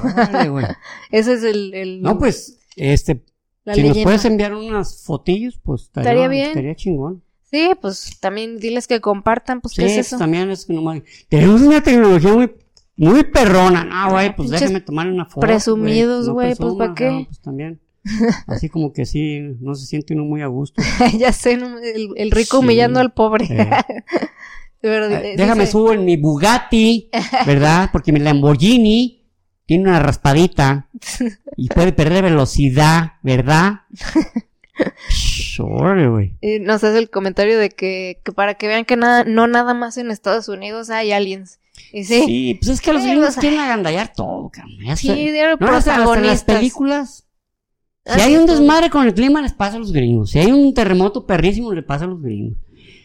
Speaker 2: Güey.
Speaker 1: Ese es el... el-
Speaker 2: No, pues, este,
Speaker 1: la
Speaker 2: si nos
Speaker 1: leyenda.
Speaker 2: puedes enviar unas fotillos, pues estaría,
Speaker 1: Estaría bien.
Speaker 2: Estaría chingón.
Speaker 1: Sí, pues también diles que compartan, pues
Speaker 2: Sí,
Speaker 1: qué es
Speaker 2: pues,
Speaker 1: eso.
Speaker 2: también es que nomás. Tenemos una tecnología muy, muy perrona. No, güey, pues déjame tomar una foto.
Speaker 1: presumidos,
Speaker 2: No
Speaker 1: güey, pues,
Speaker 2: presuma,
Speaker 1: ¿pa' qué?
Speaker 2: no, pues también. Así como que sí, no se siente uno muy a gusto.
Speaker 1: ya sé, el, el rico
Speaker 2: Sí.
Speaker 1: humillando al pobre.
Speaker 2: Eh.
Speaker 1: Pero,
Speaker 2: déjame
Speaker 1: dice-
Speaker 2: subo en mi Bugatti, ¿verdad? Porque mi Lamborghini tiene una raspadita y puede perder velocidad, ¿verdad? Órale, güey.
Speaker 1: nos hace el comentario de que, que para que vean que nada, no nada más en Estados Unidos hay aliens. Y sí.
Speaker 2: Sí, pues es que los
Speaker 1: Sí,
Speaker 2: gringos quieren agandallar todo, cabrón.
Speaker 1: Sí,
Speaker 2: No, hasta- hasta en las películas. Si
Speaker 1: Ah,
Speaker 2: hay
Speaker 1: sí,
Speaker 2: un desmadre con el clima, les pasa a los gringos. Si hay un terremoto perrísimo, le pasa a los gringos.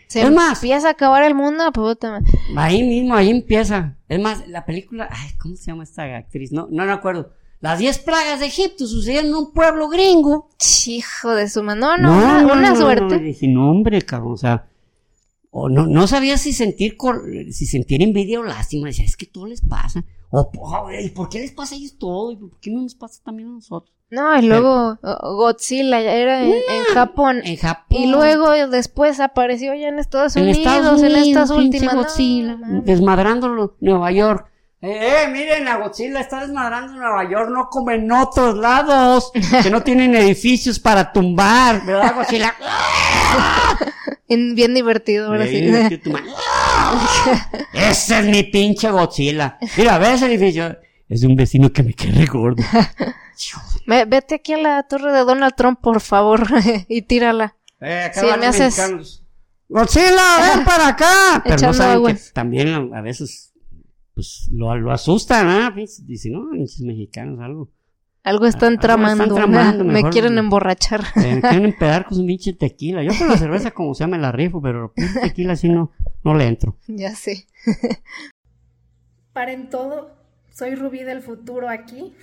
Speaker 1: Se
Speaker 2: Es más-
Speaker 1: empieza a acabar el mundo, puta.
Speaker 2: Ahí mismo, ahí empieza. Es más, la película, ay, ¿cómo se llama esta actriz? No, no me acuerdo. Las 10 plagas de Egipto sucedieron en un pueblo gringo.
Speaker 1: Hijo de su mano. No, no, una, una
Speaker 2: no,
Speaker 1: suerte.
Speaker 2: No, dije, no, hombre, cabrón, o sea, o no, no sabía si sentir, si sentir envidia o lástima. Decía, es que todo les pasa. O, ¿y por qué les pasa a ellos todo? ¿Y por qué no nos pasa también a nosotros?
Speaker 1: No, y luego Godzilla era en, en Japón.
Speaker 2: En Japón.
Speaker 1: Y luego después apareció ya en Estados
Speaker 2: en
Speaker 1: Unidos,
Speaker 2: Estados
Speaker 1: en
Speaker 2: Unidos,
Speaker 1: estas
Speaker 2: pinche
Speaker 1: últimas.
Speaker 2: Godzilla, desmadrándolo Nueva York. Eh, eh, miren, la Godzilla está desmadrando en Nueva York, no como en otros lados, que no tienen edificios para tumbar, ¿verdad, Godzilla?
Speaker 1: En- bien divertido, ahora sí.
Speaker 2: Ese es mi pinche Godzilla. Mira, ve ese edificio. Es de un vecino que me quedé gordo.
Speaker 1: Ve- Vete aquí a la torre de Donald Trump, por favor, y tírala.
Speaker 2: Eh, acá
Speaker 1: Sí, me haces-
Speaker 2: mexicanos. Godzilla, ven para acá. Pero no saben
Speaker 1: agua.
Speaker 2: que también a veces pues lo, lo asustan, ¿ah? Dice, no, pinches mexicanos, algo.
Speaker 1: Algo están
Speaker 2: Algo
Speaker 1: tramando.
Speaker 2: están tramando,
Speaker 1: me
Speaker 2: mejor-
Speaker 1: quieren emborrachar.
Speaker 2: Eh, me quieren empedar con su pinche tequila. Yo con la cerveza como sea me la rifo, pero pinche tequila así no, no le entro.
Speaker 1: ya sé.
Speaker 3: Paren todo, soy Rubí del futuro aquí.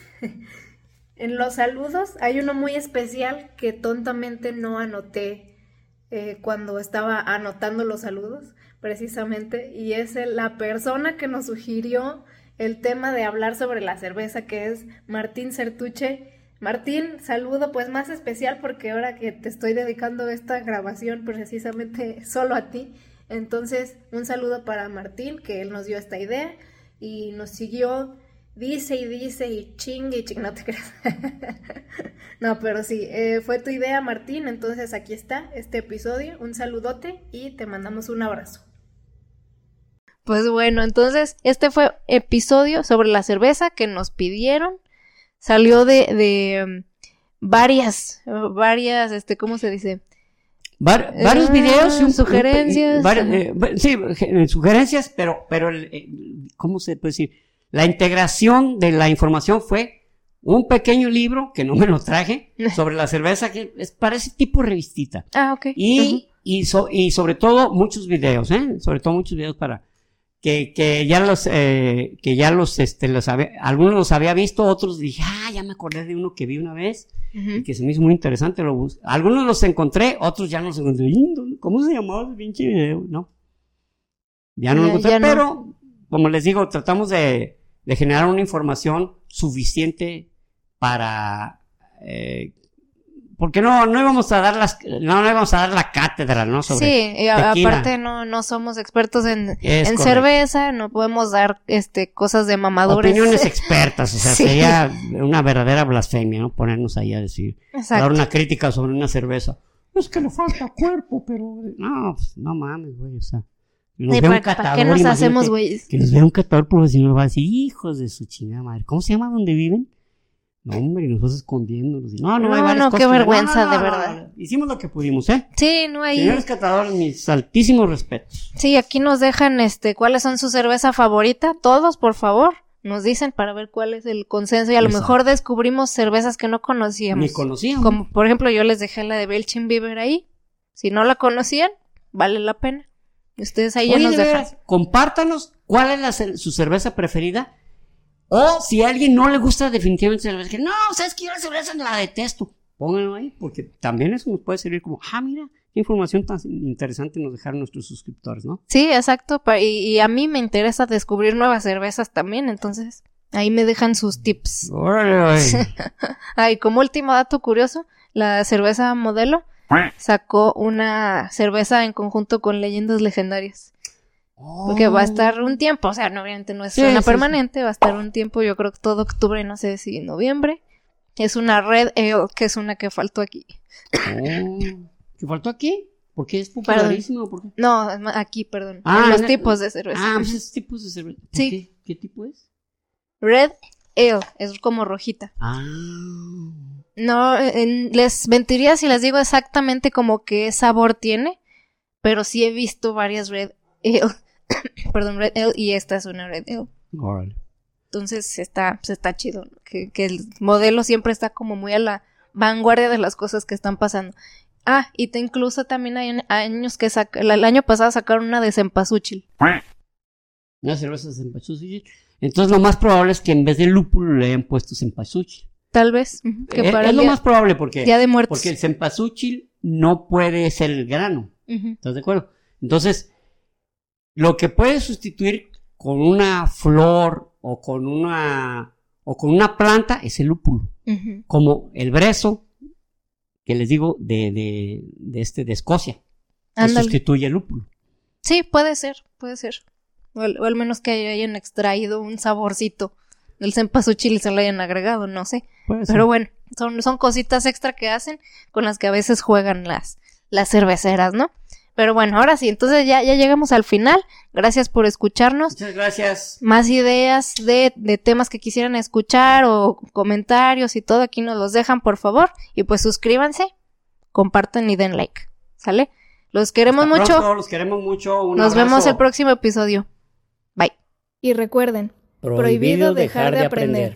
Speaker 3: en los saludos hay uno muy especial que tontamente no anoté eh, cuando estaba anotando los saludos, precisamente, y es la persona que nos sugirió el tema de hablar sobre la cerveza, que es Martín Certuche. Martín, saludo pues más especial porque ahora que te estoy dedicando esta grabación precisamente solo a ti, entonces un saludo para Martín, que él nos dio esta idea y nos siguió, dice y dice y chingue y chingue, no te creas. no, pero sí, eh, fue tu idea Martín, entonces aquí está este episodio, un saludote y te mandamos un abrazo.
Speaker 1: Pues bueno, entonces este fue episodio sobre la cerveza que nos pidieron. Salió de, de um, varias, varias, este, ¿cómo se dice?
Speaker 2: Var- varios
Speaker 1: Ah,
Speaker 2: videos y un-
Speaker 1: sugerencias.
Speaker 2: var- eh, va- sí, ge- sugerencias, pero, pero el, eh, ¿cómo se puede decir? La integración de la información fue un pequeño libro que no me lo traje sobre la cerveza que es parece tipo revistita
Speaker 1: Ah, ok.
Speaker 2: y y, so- y sobre todo muchos videos, ¿eh? Sobre todo muchos videos para que, que ya los eh, que ya los este los había, algunos los había visto, otros dije, ah, ya me acordé de uno que vi una vez y que se me hizo muy interesante, lo algunos los encontré, otros ya no los encontré. "Ih, ¿Cómo se llamaba ese pinche video? No. Ya no lo encontré,
Speaker 1: no.
Speaker 2: pero como les digo, tratamos de, de generar una información suficiente para eh, porque no, no íbamos a dar las, no, no íbamos a dar la cátedra, ¿no? Sobre
Speaker 1: Sí, y a- aparte no, no somos expertos en, en cerveza, no podemos dar este cosas de mamadores.
Speaker 2: opiniones expertas, o sea,
Speaker 1: Sí.
Speaker 2: sería una verdadera blasfemia, ¿no? Ponernos ahí a decir, dar
Speaker 1: Exacto.
Speaker 2: una crítica sobre una cerveza. Es que le falta cuerpo, pero no, pues, no mames, güey, o sea. Que nos
Speaker 1: Sí,
Speaker 2: vea un
Speaker 1: ¿para- para
Speaker 2: catador,
Speaker 1: qué nos hacemos, güey?
Speaker 2: Que nos vea un catador profesional, va a decir, hijos de su chingada madre, ¿cómo se llama donde viven? No, hombre, y nosotros escondiéndonos. No, no, hay
Speaker 1: No,
Speaker 2: varias
Speaker 1: no, qué vergüenza, de verdad.
Speaker 2: Hicimos lo que pudimos, ¿eh?
Speaker 1: Sí, no hay.
Speaker 2: Señores catadores, mis altísimos respetos.
Speaker 1: Sí, aquí nos dejan este cuáles son su cerveza favorita, todos, por favor. Nos dicen para ver cuál es el consenso y a lo mejor descubrimos cervezas que no conocíamos.
Speaker 2: Ni conocíamos.
Speaker 1: Como por ejemplo, yo les dejé la de Belchin Beaver ahí. Si no la conocían, vale la pena. Ustedes ahí ya
Speaker 2: Oye,
Speaker 1: nos
Speaker 2: de
Speaker 1: dejan.
Speaker 2: veras, compártanos cuál es la su cerveza preferida. O si a alguien no le gusta definitivamente cerveza, que no, sabes que yo la cerveza la detesto. Pónganlo ahí, porque también eso nos puede servir como, ah, mira, qué información tan interesante nos dejaron nuestros suscriptores, ¿no?
Speaker 1: Sí, exacto. Y, y a mí me interesa descubrir nuevas cervezas también, entonces ahí me dejan sus tips.
Speaker 2: Órale.
Speaker 1: Ay, como último dato curioso, la cerveza modelo sacó una cerveza en conjunto con leyendas legendarias. Porque va a estar un tiempo, o sea, no, obviamente no es
Speaker 2: Sí,
Speaker 1: una
Speaker 2: sí,
Speaker 1: permanente, va a estar un tiempo, yo creo que todo octubre, no sé si noviembre. Es una red ale, que es una que faltó aquí.
Speaker 2: Oh, ¿Qué faltó aquí? ¿Por qué es popularísimo? ¿Por qué?
Speaker 1: No, aquí, perdón.
Speaker 2: Ah,
Speaker 1: en los
Speaker 2: en-
Speaker 1: tipos de cerveza.
Speaker 2: Ah, pues es tipos de cerveza. ¿Por
Speaker 1: Sí.
Speaker 2: ¿Qué? ¿Qué tipo es?
Speaker 1: Red ale, es como rojita.
Speaker 2: Ah.
Speaker 1: No, en- les mentiría si les digo exactamente como qué sabor tiene, pero sí he visto varias red ale perdón, Red Ale y esta es una Red Ale.
Speaker 2: Órale.
Speaker 1: Entonces está, pues está chido, ¿no? que, que el modelo siempre está como muy a la vanguardia de las cosas que están pasando. Ah, y te incluso también hay años que saca, el, el año pasado sacaron una de cempasúchil.
Speaker 2: Una cerveza de cempasúchil. Entonces lo más probable es que en vez de lúpulo le hayan puesto cempasúchil.
Speaker 1: Tal vez. que
Speaker 2: Es,
Speaker 1: para
Speaker 2: es lo
Speaker 1: día,
Speaker 2: más probable porque,
Speaker 1: Día de Muertos.
Speaker 2: porque el cempasúchil no puede ser el grano.
Speaker 1: Ujú,
Speaker 2: ¿Estás de acuerdo? Entonces, lo que puede sustituir con una flor o con una o con una planta es el lúpulo, como el brezo que les digo de, de, de este de Escocia, que sustituye el lúpulo.
Speaker 1: Sí, puede ser, puede ser. O al menos que hayan extraído un saborcito del cempasúchil y se lo hayan agregado, no sé. Pero bueno, son, son cositas extra que hacen con las que a veces juegan las, las cerveceras, ¿no? Pero bueno, ahora sí, entonces ya, ya llegamos al final. Gracias por escucharnos.
Speaker 2: Muchas gracias.
Speaker 1: Más ideas de, de temas que quisieran escuchar o comentarios y todo aquí nos los dejan, por favor. Y pues suscríbanse, compartan y den like. ¿Sale? Los queremos
Speaker 2: Hasta
Speaker 1: mucho.
Speaker 2: pronto, los queremos mucho. un
Speaker 1: Nos vemos el próximo episodio. Bye.
Speaker 3: Y recuerden, Prohibido dejar de aprender.